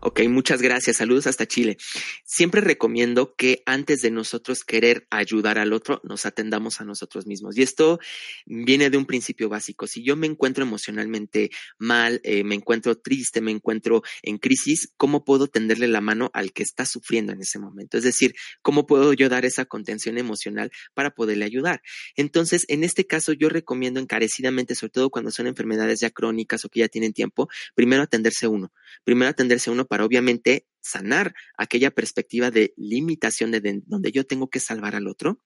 Ok, muchas gracias. Saludos hasta Chile. Siempre recomiendo que antes de nosotros querer ayudar al otro, nos atendamos a nosotros mismos. Y esto viene de un principio básico. Si yo me encuentro emocionalmente mal, eh, me encuentro triste, me encuentro en crisis, ¿cómo puedo tenderle la mano al que está sufriendo en ese momento? Es decir, ¿cómo puedo yo dar esa contención emocional para poderle ayudar? Entonces, en este caso, yo recomiendo encarecidamente, sobre todo cuando son enfermedades ya crónicas o que ya tienen tiempo, primero atenderse uno. Primero atenderse uno para obviamente sanar aquella perspectiva de limitación de, donde yo tengo que salvar al otro.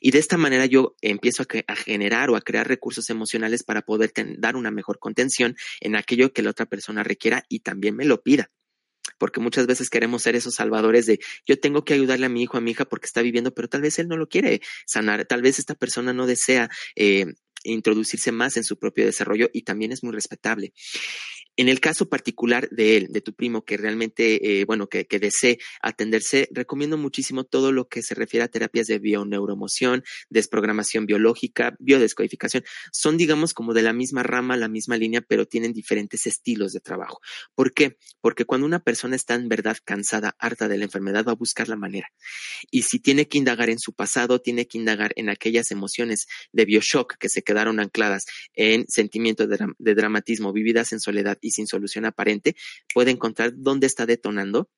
Y de esta manera yo empiezo a, generar o a crear recursos emocionales para poder dar una mejor contención en aquello que la otra persona requiera y también me lo pida porque muchas veces queremos ser esos salvadores de yo tengo que ayudarle a mi hijo, a mi hija porque está viviendo, pero tal vez él no lo quiere sanar, tal vez esta persona no desea eh, introducirse más en su propio desarrollo y también es muy respetable. En el caso particular de él, de tu primo, que realmente, eh, bueno, que, desee atenderse, recomiendo muchísimo todo lo que se refiere a terapias de bioneuromoción, desprogramación biológica, biodescodificación. Son, digamos, como de la misma rama, la misma línea, pero tienen diferentes estilos de trabajo. ¿Por qué? Porque cuando una persona está en verdad cansada, harta de la enfermedad, va a buscar la manera. Y si tiene que indagar en su pasado, tiene que indagar en aquellas emociones de bioshock que se quedaron ancladas en sentimientos de dramatismo, vividas en soledad y sin solución aparente, puede encontrar dónde está detonando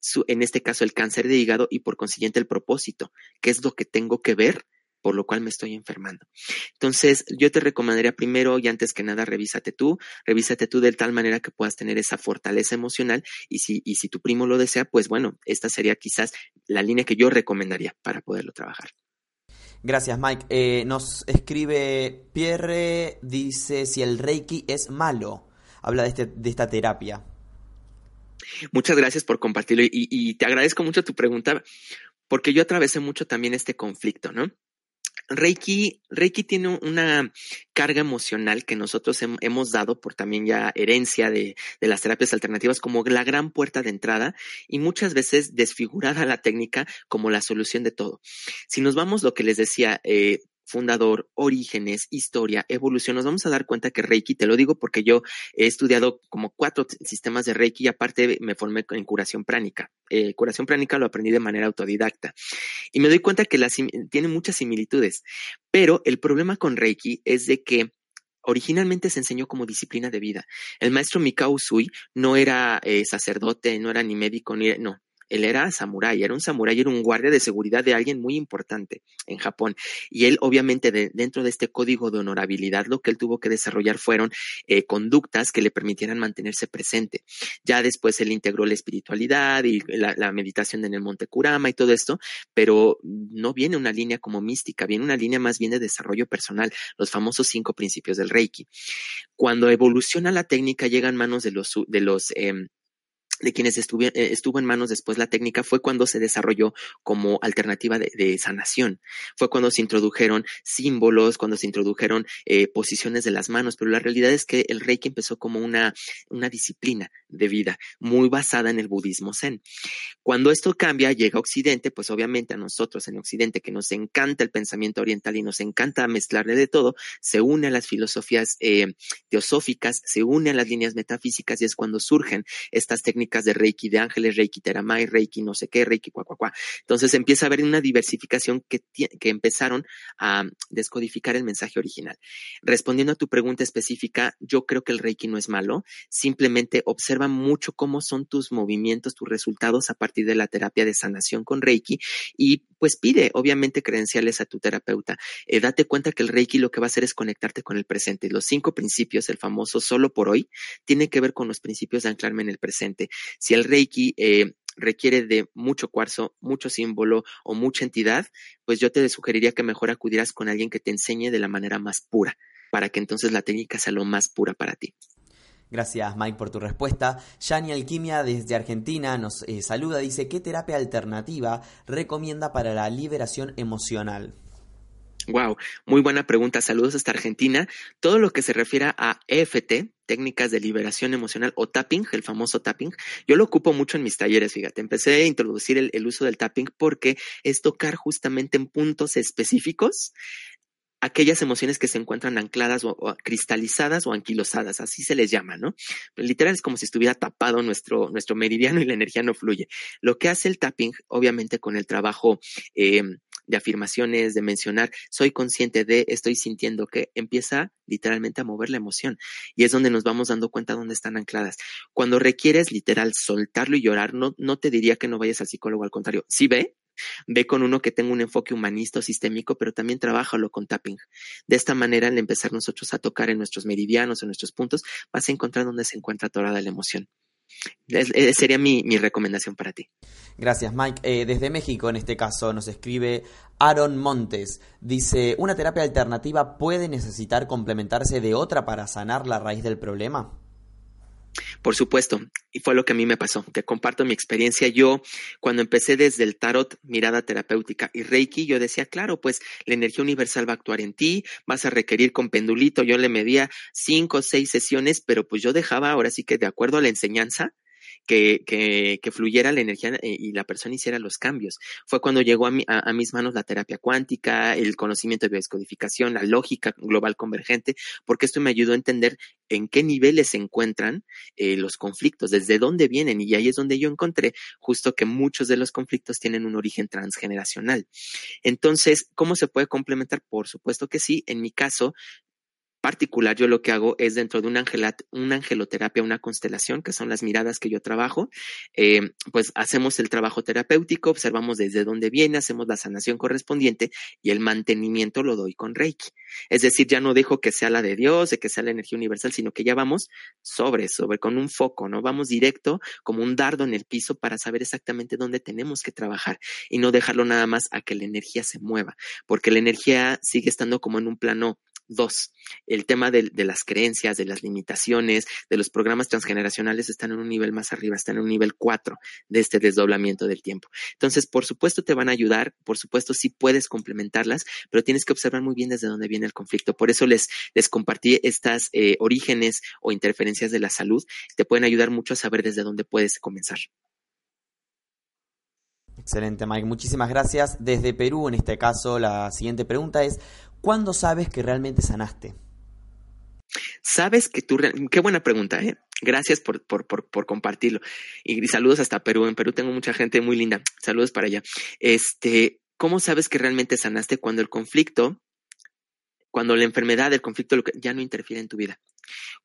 su, en este caso el cáncer de hígado y por consiguiente el propósito, qué es lo que tengo que ver por lo cual me estoy enfermando. Entonces, yo te recomendaría primero y antes que nada, revísate tú, revísate tú de tal manera que puedas tener esa fortaleza emocional y si, y si tu primo lo desea, pues bueno, esta sería quizás la línea que yo recomendaría para poderlo trabajar. Gracias, Mike. Eh, nos escribe Pierre, dice si el Reiki es malo habla de, este, de esta terapia. Muchas gracias por compartirlo y, te agradezco mucho tu pregunta porque yo atravesé mucho también este conflicto, ¿no? Reiki, Reiki tiene una carga emocional que nosotros hemos dado por también ya herencia de, de, las terapias alternativas como la gran puerta de entrada y muchas veces desfigurada la técnica como la solución de todo. Si nos vamos lo que les decía, eh, fundador, orígenes, historia, evolución, nos vamos a dar cuenta que Reiki, te lo digo porque yo he estudiado como cuatro sistemas de Reiki y aparte me formé en curación pránica. Eh, curación pránica lo aprendí de manera autodidacta y me doy cuenta que tiene muchas similitudes, pero el problema con Reiki es de que originalmente se enseñó como disciplina de vida. El maestro Mikao Usui no era eh, sacerdote, no era ni médico, ni no, él era samurái, era un samurái, era un guardia de seguridad de alguien muy importante en Japón. Y él, obviamente, dentro de este código de honorabilidad, lo que él tuvo que desarrollar fueron eh, conductas que le permitieran mantenerse presente. Ya después él integró la espiritualidad y la, meditación en el Monte Kurama y todo esto, pero no viene una línea como mística, viene una línea más bien de desarrollo personal, los famosos cinco principios del Reiki. Cuando evoluciona la técnica, llega en manos de los, de los em, de quienes estuvo, eh, estuvo en manos después la técnica fue cuando se desarrolló como alternativa de, sanación. Fue cuando se introdujeron símbolos, cuando se introdujeron eh, posiciones de las manos, pero la realidad es que el Reiki empezó como una, una disciplina de vida muy basada en el budismo zen. Cuando esto cambia, llega a Occidente, pues obviamente a nosotros en Occidente, que nos encanta el pensamiento oriental y nos encanta mezclarle de todo, se une a las filosofías eh, teosóficas, se une a las líneas metafísicas y es cuando surgen estas técnicas de Reiki de ángeles, Reiki Teramai, Reiki no sé qué, Reiki cuá, Entonces empieza a haber una diversificación que, que empezaron a descodificar el mensaje original. Respondiendo a tu pregunta específica, yo creo que el Reiki no es malo, simplemente observa mucho cómo son tus movimientos, tus resultados a partir de la terapia de sanación con Reiki y pues pide obviamente credenciales a tu terapeuta. Eh, date cuenta que el Reiki lo que va a hacer es conectarte con el presente. Los cinco principios, el famoso solo por hoy, tiene que ver con los principios de anclarme en el presente. Si el Reiki eh, requiere de mucho cuarzo, mucho símbolo o mucha entidad, pues yo te sugeriría que mejor acudieras con alguien que te enseñe de la manera más pura, para que entonces la técnica sea lo más pura para ti. Gracias Mike por tu respuesta. Yani Alquimia desde Argentina nos eh, saluda, dice, ¿qué terapia alternativa recomienda para la liberación emocional? Wow, muy buena pregunta. Saludos hasta Argentina. Todo lo que se refiere a EFT, técnicas de liberación emocional o tapping, el famoso tapping, yo lo ocupo mucho en mis talleres, fíjate. Empecé a introducir el, el uso del tapping porque es tocar justamente en puntos específicos aquellas emociones que se encuentran ancladas o, cristalizadas o anquilosadas, así se les llama, ¿no? literal es como si estuviera tapado nuestro, nuestro meridiano y la energía no fluye. Lo que hace el tapping, obviamente con el trabajo eh, de afirmaciones, de mencionar, soy consciente de, estoy sintiendo que empieza literalmente a mover la emoción y es donde nos vamos dando cuenta dónde están ancladas. Cuando requieres literal soltarlo y llorar, no, no te diría que no vayas al psicólogo, al contrario, sí ve, Ve con uno que tenga un enfoque humanista o sistémico, pero también trabájalo con tapping. De esta manera, al empezar nosotros a tocar en nuestros meridianos, en nuestros puntos, vas a encontrar dónde se encuentra atorada la emoción. Sería mi, recomendación para ti. Gracias, Mike. Eh, desde México, en este caso, nos escribe Aaron Montes. Dice, ¿una terapia alternativa puede necesitar complementarse de otra para sanar la raíz del problema? Por supuesto, y fue lo que a mí me pasó. Te comparto mi experiencia. Yo, cuando empecé desde el tarot, mirada terapéutica y Reiki, yo decía, claro, pues la energía universal va a actuar en ti, vas a requerir con pendulito. Yo le medía cinco o seis sesiones, pero pues yo dejaba ahora sí que de acuerdo a la enseñanza, que, que, fluyera la energía eh, y la persona hiciera los cambios. Fue cuando llegó a, a, mis manos la terapia cuántica, el conocimiento de biodescodificación, la lógica global convergente, porque esto me ayudó a entender en qué niveles se encuentran eh, los conflictos, desde dónde vienen. Y ahí es donde yo encontré justo que muchos de los conflictos tienen un origen transgeneracional. Entonces, ¿cómo se puede complementar? Por supuesto que sí. En mi caso, particular, yo lo que hago es dentro de una, una angeloterapia, una constelación, que son las miradas que yo trabajo, eh, pues hacemos el trabajo terapéutico, observamos desde dónde viene, hacemos la sanación correspondiente y el mantenimiento lo doy con Reiki. Es decir, ya no dejo que sea la de Dios, de que sea la energía universal, sino que ya vamos sobre, sobre, con un foco, ¿no? Vamos directo como un dardo en el piso para saber exactamente dónde tenemos que trabajar y no dejarlo nada más a que la energía se mueva, porque la energía sigue estando como en un plano Dos, el tema de, las creencias, de las limitaciones, de los programas transgeneracionales están en un nivel más arriba, están en un nivel cuatro de este desdoblamiento del tiempo. Entonces, por supuesto, te van a ayudar, por supuesto, sí puedes complementarlas, pero tienes que observar muy bien desde dónde viene el conflicto. Por eso les, les compartí estas eh, orígenes o interferencias de la salud. Te pueden ayudar mucho a saber desde dónde puedes comenzar. Excelente, Mike. Muchísimas gracias. Desde Perú, en este caso, la siguiente pregunta es, ¿Cuándo sabes que realmente sanaste? Sabes que tú, qué buena pregunta, ¿eh? Gracias por, por, por, compartirlo. Y, saludos hasta Perú. En Perú tengo mucha gente muy linda. Saludos para allá. Este, ¿cómo sabes que realmente sanaste cuando el conflicto cuando la enfermedad, el conflicto ya no interfiere en tu vida,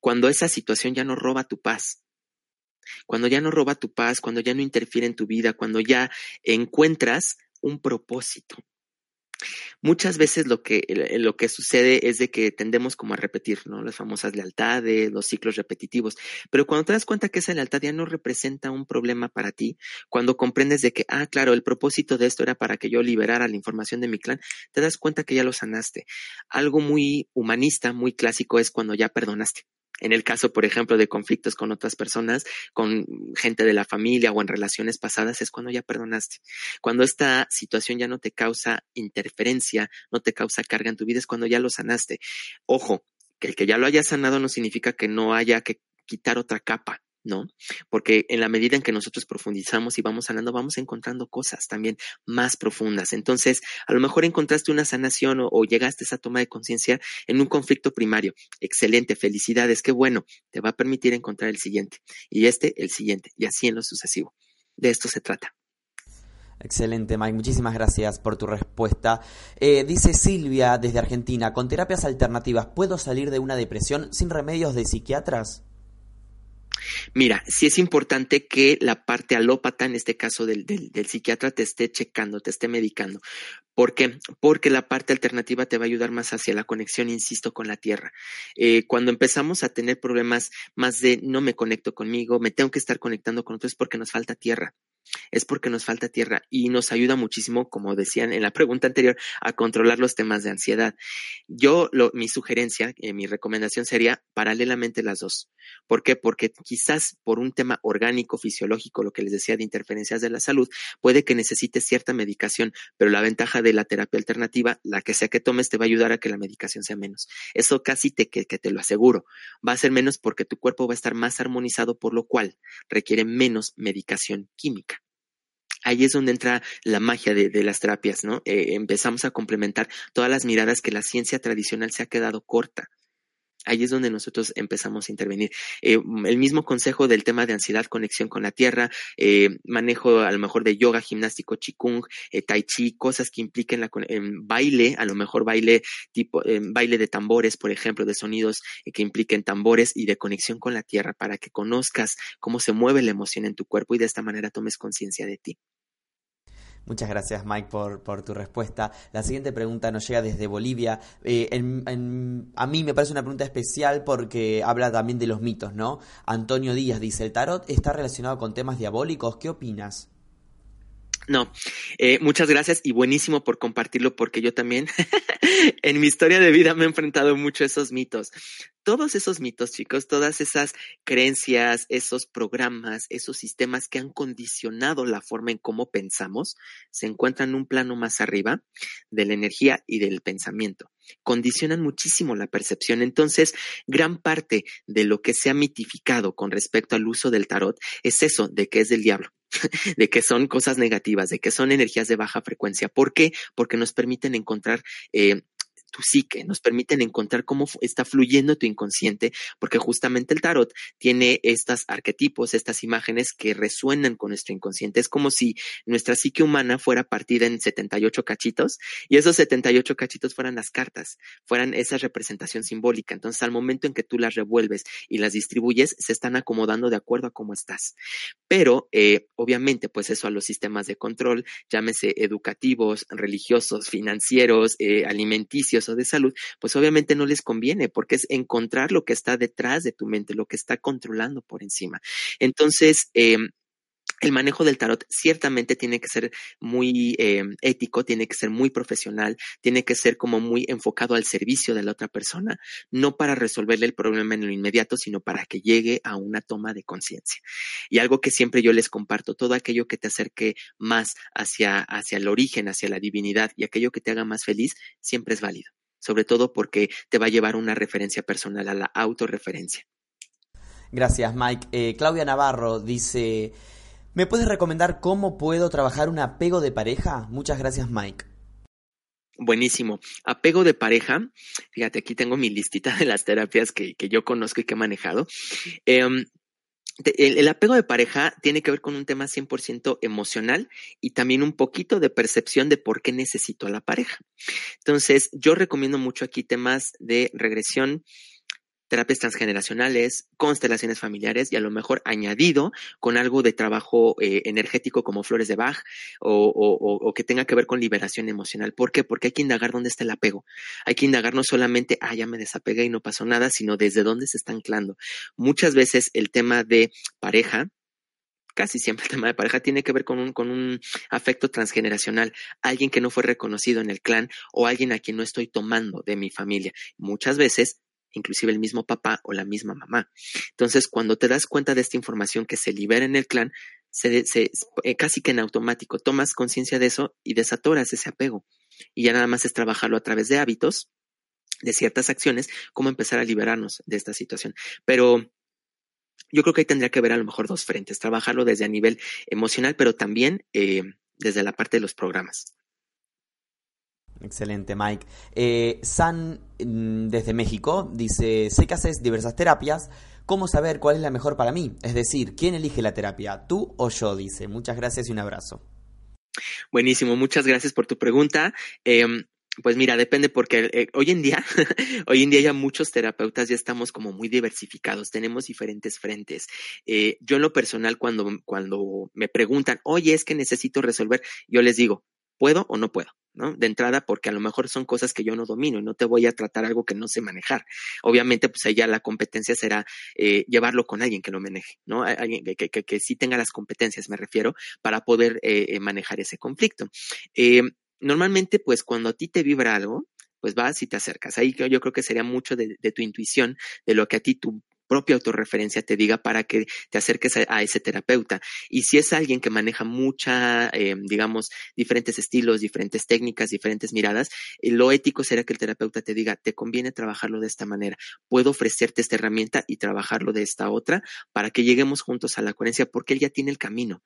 cuando esa situación ya no roba tu paz, cuando ya no roba tu paz, cuando ya no interfiere en tu vida, cuando ya encuentras un propósito. Muchas veces lo que, lo que sucede es de que tendemos como a repetir, ¿no? Las famosas lealtades, los ciclos repetitivos. Pero cuando te das cuenta que esa lealtad ya no representa un problema para ti, cuando comprendes de que, ah, claro, el propósito de esto era para que yo liberara la información de mi clan, te das cuenta que ya lo sanaste. Algo muy humanista, muy clásico es cuando ya perdonaste. En el caso, por ejemplo, de conflictos con otras personas, con gente de la familia o en relaciones pasadas, es cuando ya perdonaste. Cuando esta situación ya no te causa interferencia, no te causa carga en tu vida, es cuando ya lo sanaste. Ojo, que el que ya lo haya sanado no significa que no haya que quitar otra capa. ¿No? Porque en la medida en que nosotros profundizamos y vamos sanando, vamos encontrando cosas también más profundas. Entonces, a lo mejor encontraste una sanación o, llegaste a esa toma de conciencia en un conflicto primario. Excelente, felicidades, qué bueno. Te va a permitir encontrar el siguiente y este el siguiente y así en lo sucesivo. De esto se trata. Excelente, Mike. Muchísimas gracias por tu respuesta. Eh, dice Silvia desde Argentina, con terapias alternativas, ¿puedo salir de una depresión sin remedios de psiquiatras? Mira, sí es importante que la parte alópata, en este caso del, del, psiquiatra, te esté checando, te esté medicando. ¿Por qué? Porque la parte alternativa te va a ayudar más hacia la conexión, insisto, con la tierra. Eh, cuando empezamos a tener problemas más de no me conecto conmigo, me tengo que estar conectando con otros, porque nos falta tierra es porque nos falta tierra y nos ayuda muchísimo, como decían en la pregunta anterior, a controlar los temas de ansiedad. Yo, mi sugerencia, eh, mi recomendación sería paralelamente las dos. ¿Por qué? Porque quizás por un tema orgánico, fisiológico, lo que les decía de interferencias de la salud, puede que necesites cierta medicación, pero la ventaja de la terapia alternativa, la que sea que tomes, te va a ayudar a que la medicación sea menos. Eso casi te, que te lo aseguro. Va a ser menos porque tu cuerpo va a estar más armonizado, por lo cual requiere menos medicación química ahí es donde entra la magia de, las terapias, ¿no? Eh, empezamos a complementar todas las miradas que la ciencia tradicional se ha quedado corta. Ahí es donde nosotros empezamos a intervenir. Eh, el mismo consejo del tema de ansiedad, conexión con la tierra, eh, manejo a lo mejor de yoga, gimnástico, chikung, tai chi, cosas que impliquen la, baile, a lo mejor baile tipo, baile de tambores, por ejemplo, de sonidos que impliquen tambores y de conexión con la tierra para que conozcas cómo se mueve la emoción en tu cuerpo y de esta manera tomes conciencia de ti. Muchas gracias Mike por, tu respuesta. La siguiente pregunta nos llega desde Bolivia. Eh, a mí me parece una pregunta especial porque habla también de los mitos, ¿no? Antonio Díaz dice, ¿el tarot está relacionado con temas diabólicos? ¿Qué opinas? No, eh, muchas gracias y buenísimo por compartirlo porque yo también en mi historia de vida me he enfrentado mucho a esos mitos. Todos esos mitos, chicos, todas esas creencias, esos programas, esos sistemas que han condicionado la forma en cómo pensamos, se encuentran en un plano más arriba de la energía y del pensamiento. Condicionan muchísimo la percepción. Entonces, gran parte de lo que se ha mitificado con respecto al uso del tarot es eso, de que es del diablo de que son cosas negativas, de que son energías de baja frecuencia. ¿Por qué? Porque nos permiten encontrar eh, tu psique, nos permiten encontrar cómo está fluyendo tu inconsciente, porque justamente el tarot tiene estos arquetipos, estas imágenes que resuenan con nuestro inconsciente. Es como si nuestra psique humana fuera partida en 78 cachitos y esos 78 cachitos fueran las cartas, fueran esa representación simbólica. Entonces, al momento en que tú las revuelves y las distribuyes, se están acomodando de acuerdo a cómo estás. Pero, eh, obviamente, pues eso a los sistemas de control, llámese educativos, religiosos, financieros, eh, alimenticios, o de salud, pues obviamente no les conviene porque es encontrar lo que está detrás de tu mente, lo que está controlando por encima. Entonces, em, el manejo del tarot ciertamente tiene que ser muy em, ético, tiene que ser muy profesional, tiene que ser como muy enfocado al servicio de la otra persona, no para resolverle el problema en lo inmediato, sino para que llegue a una toma de conciencia. Y algo que siempre yo les comparto, todo aquello que te acerque más hacia, hacia el origen, hacia la divinidad y aquello que te haga más feliz, siempre es válido, sobre todo porque te va a llevar una referencia personal, a la autorreferencia. Gracias, Mike. Eh, Claudia Navarro dice... ¿Me puedes recomendar cómo puedo trabajar un apego de pareja? Muchas gracias, Mike. Buenísimo. Apego de pareja. Fíjate, aquí tengo mi listita de las terapias que, yo conozco y que he manejado. Em, el, apego de pareja tiene que ver con un tema 100% emocional y también un poquito de percepción de por qué necesito a la pareja. Entonces, yo recomiendo mucho aquí temas de regresión, terapias transgeneracionales, constelaciones familiares y a lo mejor añadido con algo de trabajo eh, energético como flores de Bach o, que tenga que ver con liberación emocional. ¿Por qué? Porque hay que indagar dónde está el apego. Hay que indagar no solamente, ah, ya me desapegué y no pasó nada, sino desde dónde se está anclando. Muchas veces el tema de pareja, casi siempre el tema de pareja tiene que ver con un, con un afecto transgeneracional, alguien que no fue reconocido en el clan o alguien a quien no estoy tomando de mi familia. Muchas veces inclusive el mismo papá o la misma mamá. Entonces, cuando te das cuenta de esta información que se libera en el clan, se, eh, casi que en automático tomas conciencia de eso y desatoras ese apego. Y ya nada más es trabajarlo a través de hábitos, de ciertas acciones, cómo empezar a liberarnos de esta situación. Pero yo creo que ahí tendría que ver a lo mejor dos frentes, trabajarlo desde a nivel emocional, pero también eh, desde la parte de los programas. Excelente, Mike. Eh, San, mm, desde México, dice, sé que haces diversas terapias. ¿Cómo saber cuál es la mejor para mí? Es decir, ¿quién elige la terapia? ¿Tú o yo? Dice. Muchas gracias y un abrazo. Buenísimo, muchas gracias por tu pregunta. Em, pues mira, depende porque eh, hoy en día, hoy en día ya muchos terapeutas ya estamos como muy diversificados, tenemos diferentes frentes. Eh, yo en lo personal, cuando, cuando me preguntan, oye, es que necesito resolver, yo les digo, ¿puedo o no puedo? ¿no? De entrada, porque a lo mejor son cosas que yo no domino y no te voy a tratar algo que no sé manejar. Obviamente, pues allá la competencia será eh, llevarlo con alguien que lo maneje, ¿no? Alguien que, que, que, sí tenga las competencias, me refiero, para poder eh, eh, manejar ese conflicto. normalmente, pues cuando a ti te vibra algo, pues vas y te acercas. Ahí yo creo que sería mucho de, de, tu intuición, de lo que a ti tu propia autorreferencia te diga para que te acerques a, ese terapeuta. Y si es alguien que maneja mucha, eh, digamos, diferentes estilos, diferentes técnicas, diferentes miradas, eh, lo ético será que el terapeuta te diga, te conviene trabajarlo de esta manera. Puedo ofrecerte esta herramienta y trabajarlo de esta otra para que lleguemos juntos a la coherencia porque él ya tiene el camino.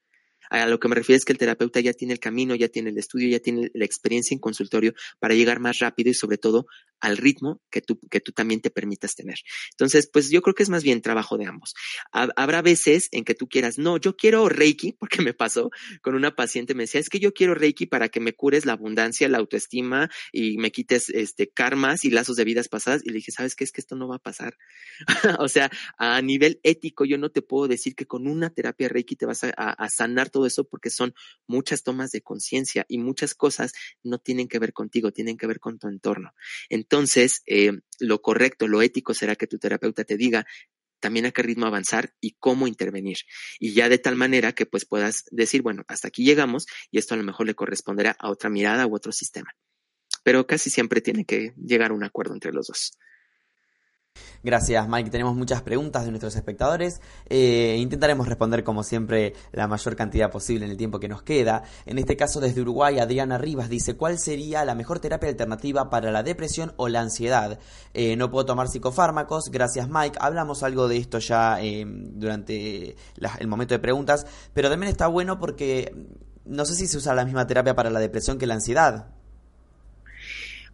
A lo que me refiero es que el terapeuta ya tiene el camino, ya tiene el estudio, ya tiene la experiencia en consultorio para llegar más rápido y sobre todo al ritmo que tú, que tú también te permitas tener. Entonces, pues yo creo que es más bien trabajo de ambos. Habrá veces en que tú quieras, no, yo quiero Reiki, porque me pasó con una paciente, me decía, es que yo quiero Reiki para que me cures la abundancia, la autoestima y me quites este karmas y lazos de vidas pasadas. Y le dije, ¿sabes qué? Es que esto no va a pasar. o sea, a nivel ético, yo no te puedo decir que con una terapia Reiki te vas a, a sanar todo eso porque son muchas tomas de conciencia y muchas cosas no tienen que ver contigo, tienen que ver con tu entorno. Entonces, eh, lo correcto, lo ético será que tu terapeuta te diga también a qué ritmo avanzar y cómo intervenir. Y ya de tal manera que pues puedas decir, bueno, hasta aquí llegamos y esto a lo mejor le corresponderá a otra mirada u otro sistema. Pero casi siempre tiene que llegar a un acuerdo entre los dos. Gracias, Mike. Tenemos muchas preguntas de nuestros espectadores. Eh, intentaremos responder, como siempre, la mayor cantidad posible en el tiempo que nos queda. En este caso, desde Uruguay, Adriana Rivas dice: ¿Cuál sería la mejor terapia alternativa para la depresión o la ansiedad? Eh, no puedo tomar psicofármacos. Gracias, Mike. Hablamos algo de esto ya eh, durante el momento de preguntas, pero también está bueno porque no sé si se usa la misma terapia para la depresión que la ansiedad.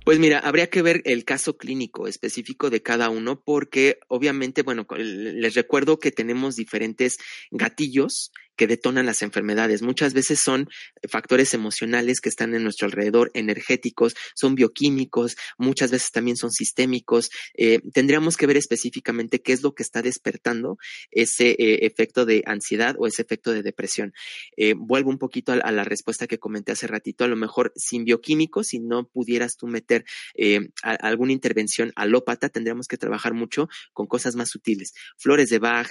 Pues mira, habría que ver el caso clínico específico de cada uno porque obviamente, bueno, les recuerdo que tenemos diferentes gatillos que detonan las enfermedades. Muchas veces son factores emocionales que están en nuestro alrededor, energéticos, son bioquímicos, muchas veces también son sistémicos. Eh, tendríamos que ver específicamente qué es lo que está despertando ese eh, efecto de ansiedad o ese efecto de depresión. Eh, vuelvo un poquito a, la respuesta que comenté hace ratito, a lo mejor sin bioquímicos, si no pudieras tú meter alguna intervención alópata, tendríamos que trabajar mucho con cosas más sutiles. Flores de Bach,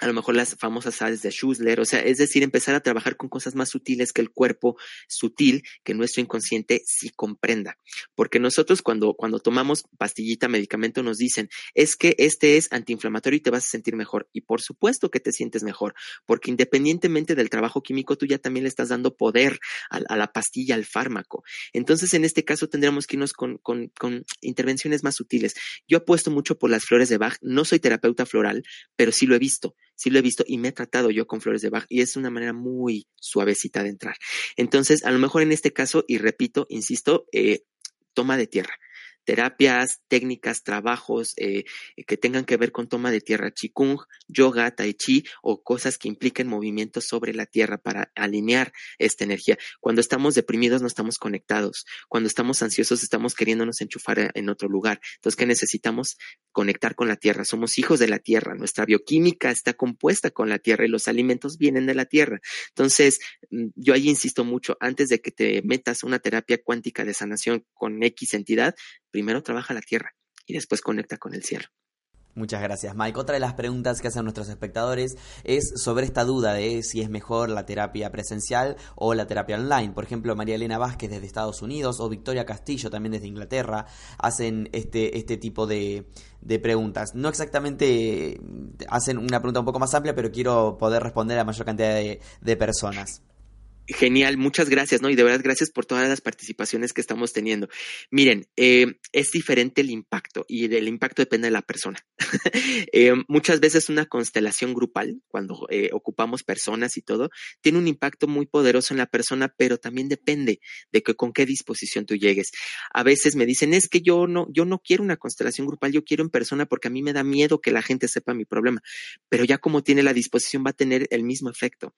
a lo mejor las famosas sales de Schussler, o sea, es decir, empezar a trabajar con cosas más sutiles que el cuerpo sutil, que nuestro inconsciente sí comprenda. Porque nosotros cuando, cuando tomamos pastillita, medicamento, nos dicen, es que este es antiinflamatorio y te vas a sentir mejor. Y por supuesto que te sientes mejor, porque independientemente del trabajo químico, tú ya también le estás dando poder a, la pastilla, al fármaco. Entonces, en este caso, tendríamos que irnos con intervenciones más sutiles. Yo apuesto mucho por las flores de Bach, no soy terapeuta floral, pero sí lo he visto sí lo he visto y me he tratado yo con flores de Bach y es una manera muy suavecita de entrar. Entonces, a lo mejor en este caso, y repito, insisto, eh, toma de tierra. Terapias, técnicas, trabajos eh, que tengan que ver con toma de tierra, chikung, yoga, tai chi o cosas que impliquen movimientos sobre la tierra para alinear esta energía. Cuando estamos deprimidos no estamos conectados. Cuando estamos ansiosos estamos queriéndonos enchufar en otro lugar. Entonces, ¿qué necesitamos? Conectar con la tierra. Somos hijos de la tierra. Nuestra bioquímica está compuesta con la tierra y los alimentos vienen de la tierra. Entonces, mm, yo ahí insisto mucho, antes de que te metas una terapia cuántica de sanación con X entidad, primero trabaja la tierra y después conecta con el cielo. Muchas gracias, Mike. Otra de las preguntas que hacen nuestros espectadores es sobre esta duda de si es mejor la terapia presencial o la terapia online. Por ejemplo, María Elena Vázquez desde Estados Unidos o Victoria Castillo también desde Inglaterra hacen este, este tipo de, preguntas. No exactamente hacen una pregunta un poco más amplia, pero quiero poder responder a mayor cantidad de personas. Genial, muchas gracias, ¿no? Y de verdad, gracias por todas las participaciones que estamos teniendo. Miren, eh, es diferente el impacto y el impacto depende de la persona. Eh, muchas veces una constelación grupal, cuando eh, ocupamos personas y todo, tiene un impacto muy poderoso en la persona, pero también depende de que con qué disposición tú llegues. A veces me dicen, es que yo no, yo no quiero una constelación grupal, yo quiero en persona porque a mí me da miedo que la gente sepa mi problema, pero ya como tiene la disposición va a tener el mismo efecto.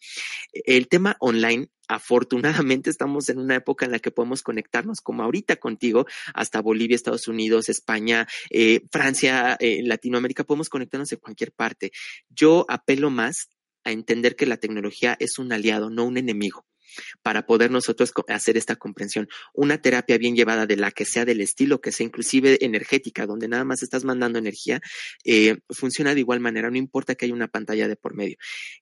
El tema online afortunadamente estamos en una época en la que podemos conectarnos como ahorita contigo hasta Bolivia, Estados Unidos, España, eh, Francia, eh, Latinoamérica, podemos conectarnos en cualquier parte. Yo apelo más a entender que la tecnología es un aliado, no un enemigo para poder nosotros hacer esta comprensión. Una terapia bien llevada de la que sea del estilo, que sea inclusive energética, donde nada más estás mandando energía, eh, funciona de igual manera, no importa que haya una pantalla de por medio.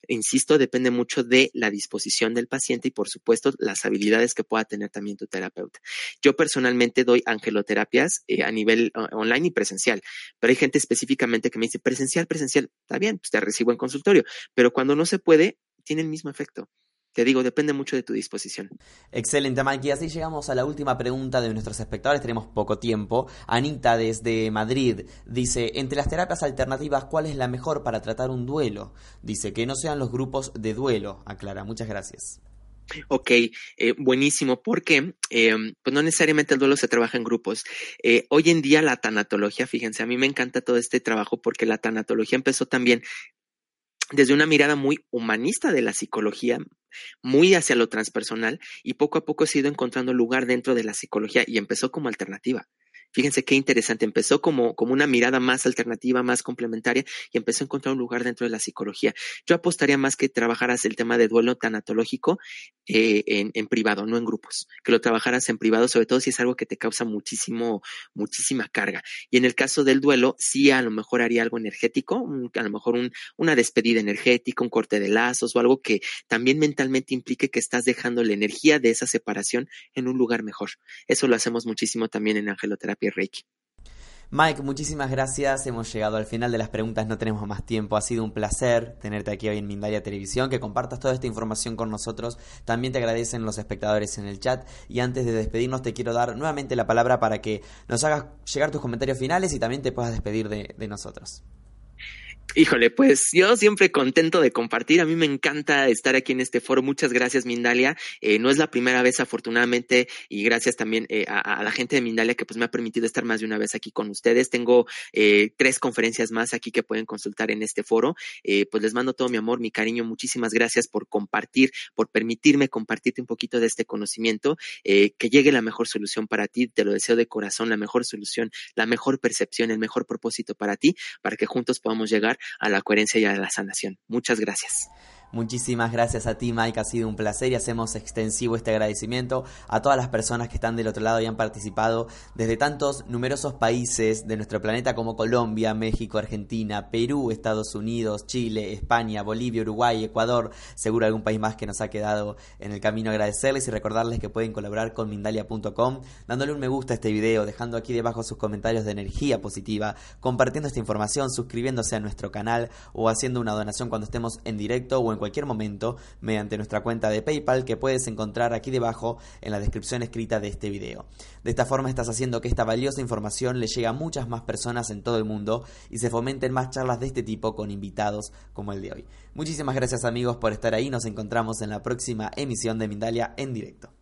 Insisto, depende mucho de la disposición del paciente y por supuesto las habilidades que pueda tener también tu terapeuta. Yo personalmente doy angeloterapias eh, a nivel online y presencial, pero hay gente específicamente que me dice presencial, presencial, está bien, pues te recibo en consultorio, pero cuando no se puede, tiene el mismo efecto. Te digo, depende mucho de tu disposición. Excelente, Mike. Y así llegamos a la última pregunta de nuestros espectadores. Tenemos poco tiempo. Anita, desde Madrid, dice: Entre las terapias alternativas, ¿cuál es la mejor para tratar un duelo? Dice que no sean los grupos de duelo. Aclara. Muchas gracias. Ok, eh, buenísimo, porque eh, pues no necesariamente el duelo se trabaja en grupos. Eh, hoy en día la tanatología, fíjense, a mí me encanta todo este trabajo porque la tanatología empezó también desde una mirada muy humanista de la psicología, muy hacia lo transpersonal, y poco a poco se ha ido encontrando lugar dentro de la psicología y empezó como alternativa. Fíjense qué interesante, empezó como, como una mirada más alternativa, más complementaria y empezó a encontrar un lugar dentro de la psicología. Yo apostaría más que trabajaras el tema de duelo tanatológico eh, en, en, privado, no en grupos, que lo trabajaras en privado, sobre todo si es algo que te causa muchísimo, muchísima carga. Y en el caso del duelo, sí a lo mejor haría algo energético, a lo mejor un, una despedida energética, un corte de lazos o algo que también mentalmente implique que estás dejando la energía de esa separación en un lugar mejor. Eso lo hacemos muchísimo también en angeloterapia Mike, muchísimas gracias. Hemos llegado al final de las preguntas, no tenemos más tiempo. Ha sido un placer tenerte aquí hoy en Mindalia Televisión, que compartas toda esta información con nosotros. También te agradecen los espectadores en el chat. Y antes de despedirnos, te quiero dar nuevamente la palabra para que nos hagas llegar tus comentarios finales y también te puedas despedir de, de nosotros. Híjole, pues yo siempre contento de compartir. A mí me encanta estar aquí en este foro. Muchas gracias, Mindalia. Eh, no es la primera vez, afortunadamente, y gracias también eh, a, la gente de Mindalia que pues me ha permitido estar más de una vez aquí con ustedes. Tengo eh, tres conferencias más aquí que pueden consultar en este foro. pues les mando todo mi amor, mi cariño. Muchísimas gracias por compartir, por permitirme compartirte un poquito de este conocimiento. que llegue la mejor solución para ti. Te lo deseo de corazón, la mejor solución, la mejor percepción, el mejor propósito para ti, para que juntos podamos llegar a la coherencia y a la sanación. Muchas gracias. Muchísimas gracias a ti, Mike. Ha sido un placer y hacemos extensivo este agradecimiento a todas las personas que están del otro lado y han participado desde tantos numerosos países de nuestro planeta como Colombia, México, Argentina, Perú, Estados Unidos, Chile, España, Bolivia, Uruguay, Ecuador, seguro algún país más que nos ha quedado en el camino. Agradecerles y recordarles que pueden colaborar con Mindalia.com dándole un me gusta a este video, dejando aquí debajo sus comentarios de energía positiva, compartiendo esta información, suscribiéndose a nuestro canal o haciendo una donación cuando estemos en directo o en cualquier momento mediante nuestra cuenta de PayPal que puedes encontrar aquí debajo en la descripción escrita de este video. De esta forma estás haciendo que esta valiosa información le llegue a muchas más personas en todo el mundo y se fomenten más charlas de este tipo con invitados como el de hoy. Muchísimas gracias amigos por estar ahí, nos encontramos en la próxima emisión de Mindalia en directo.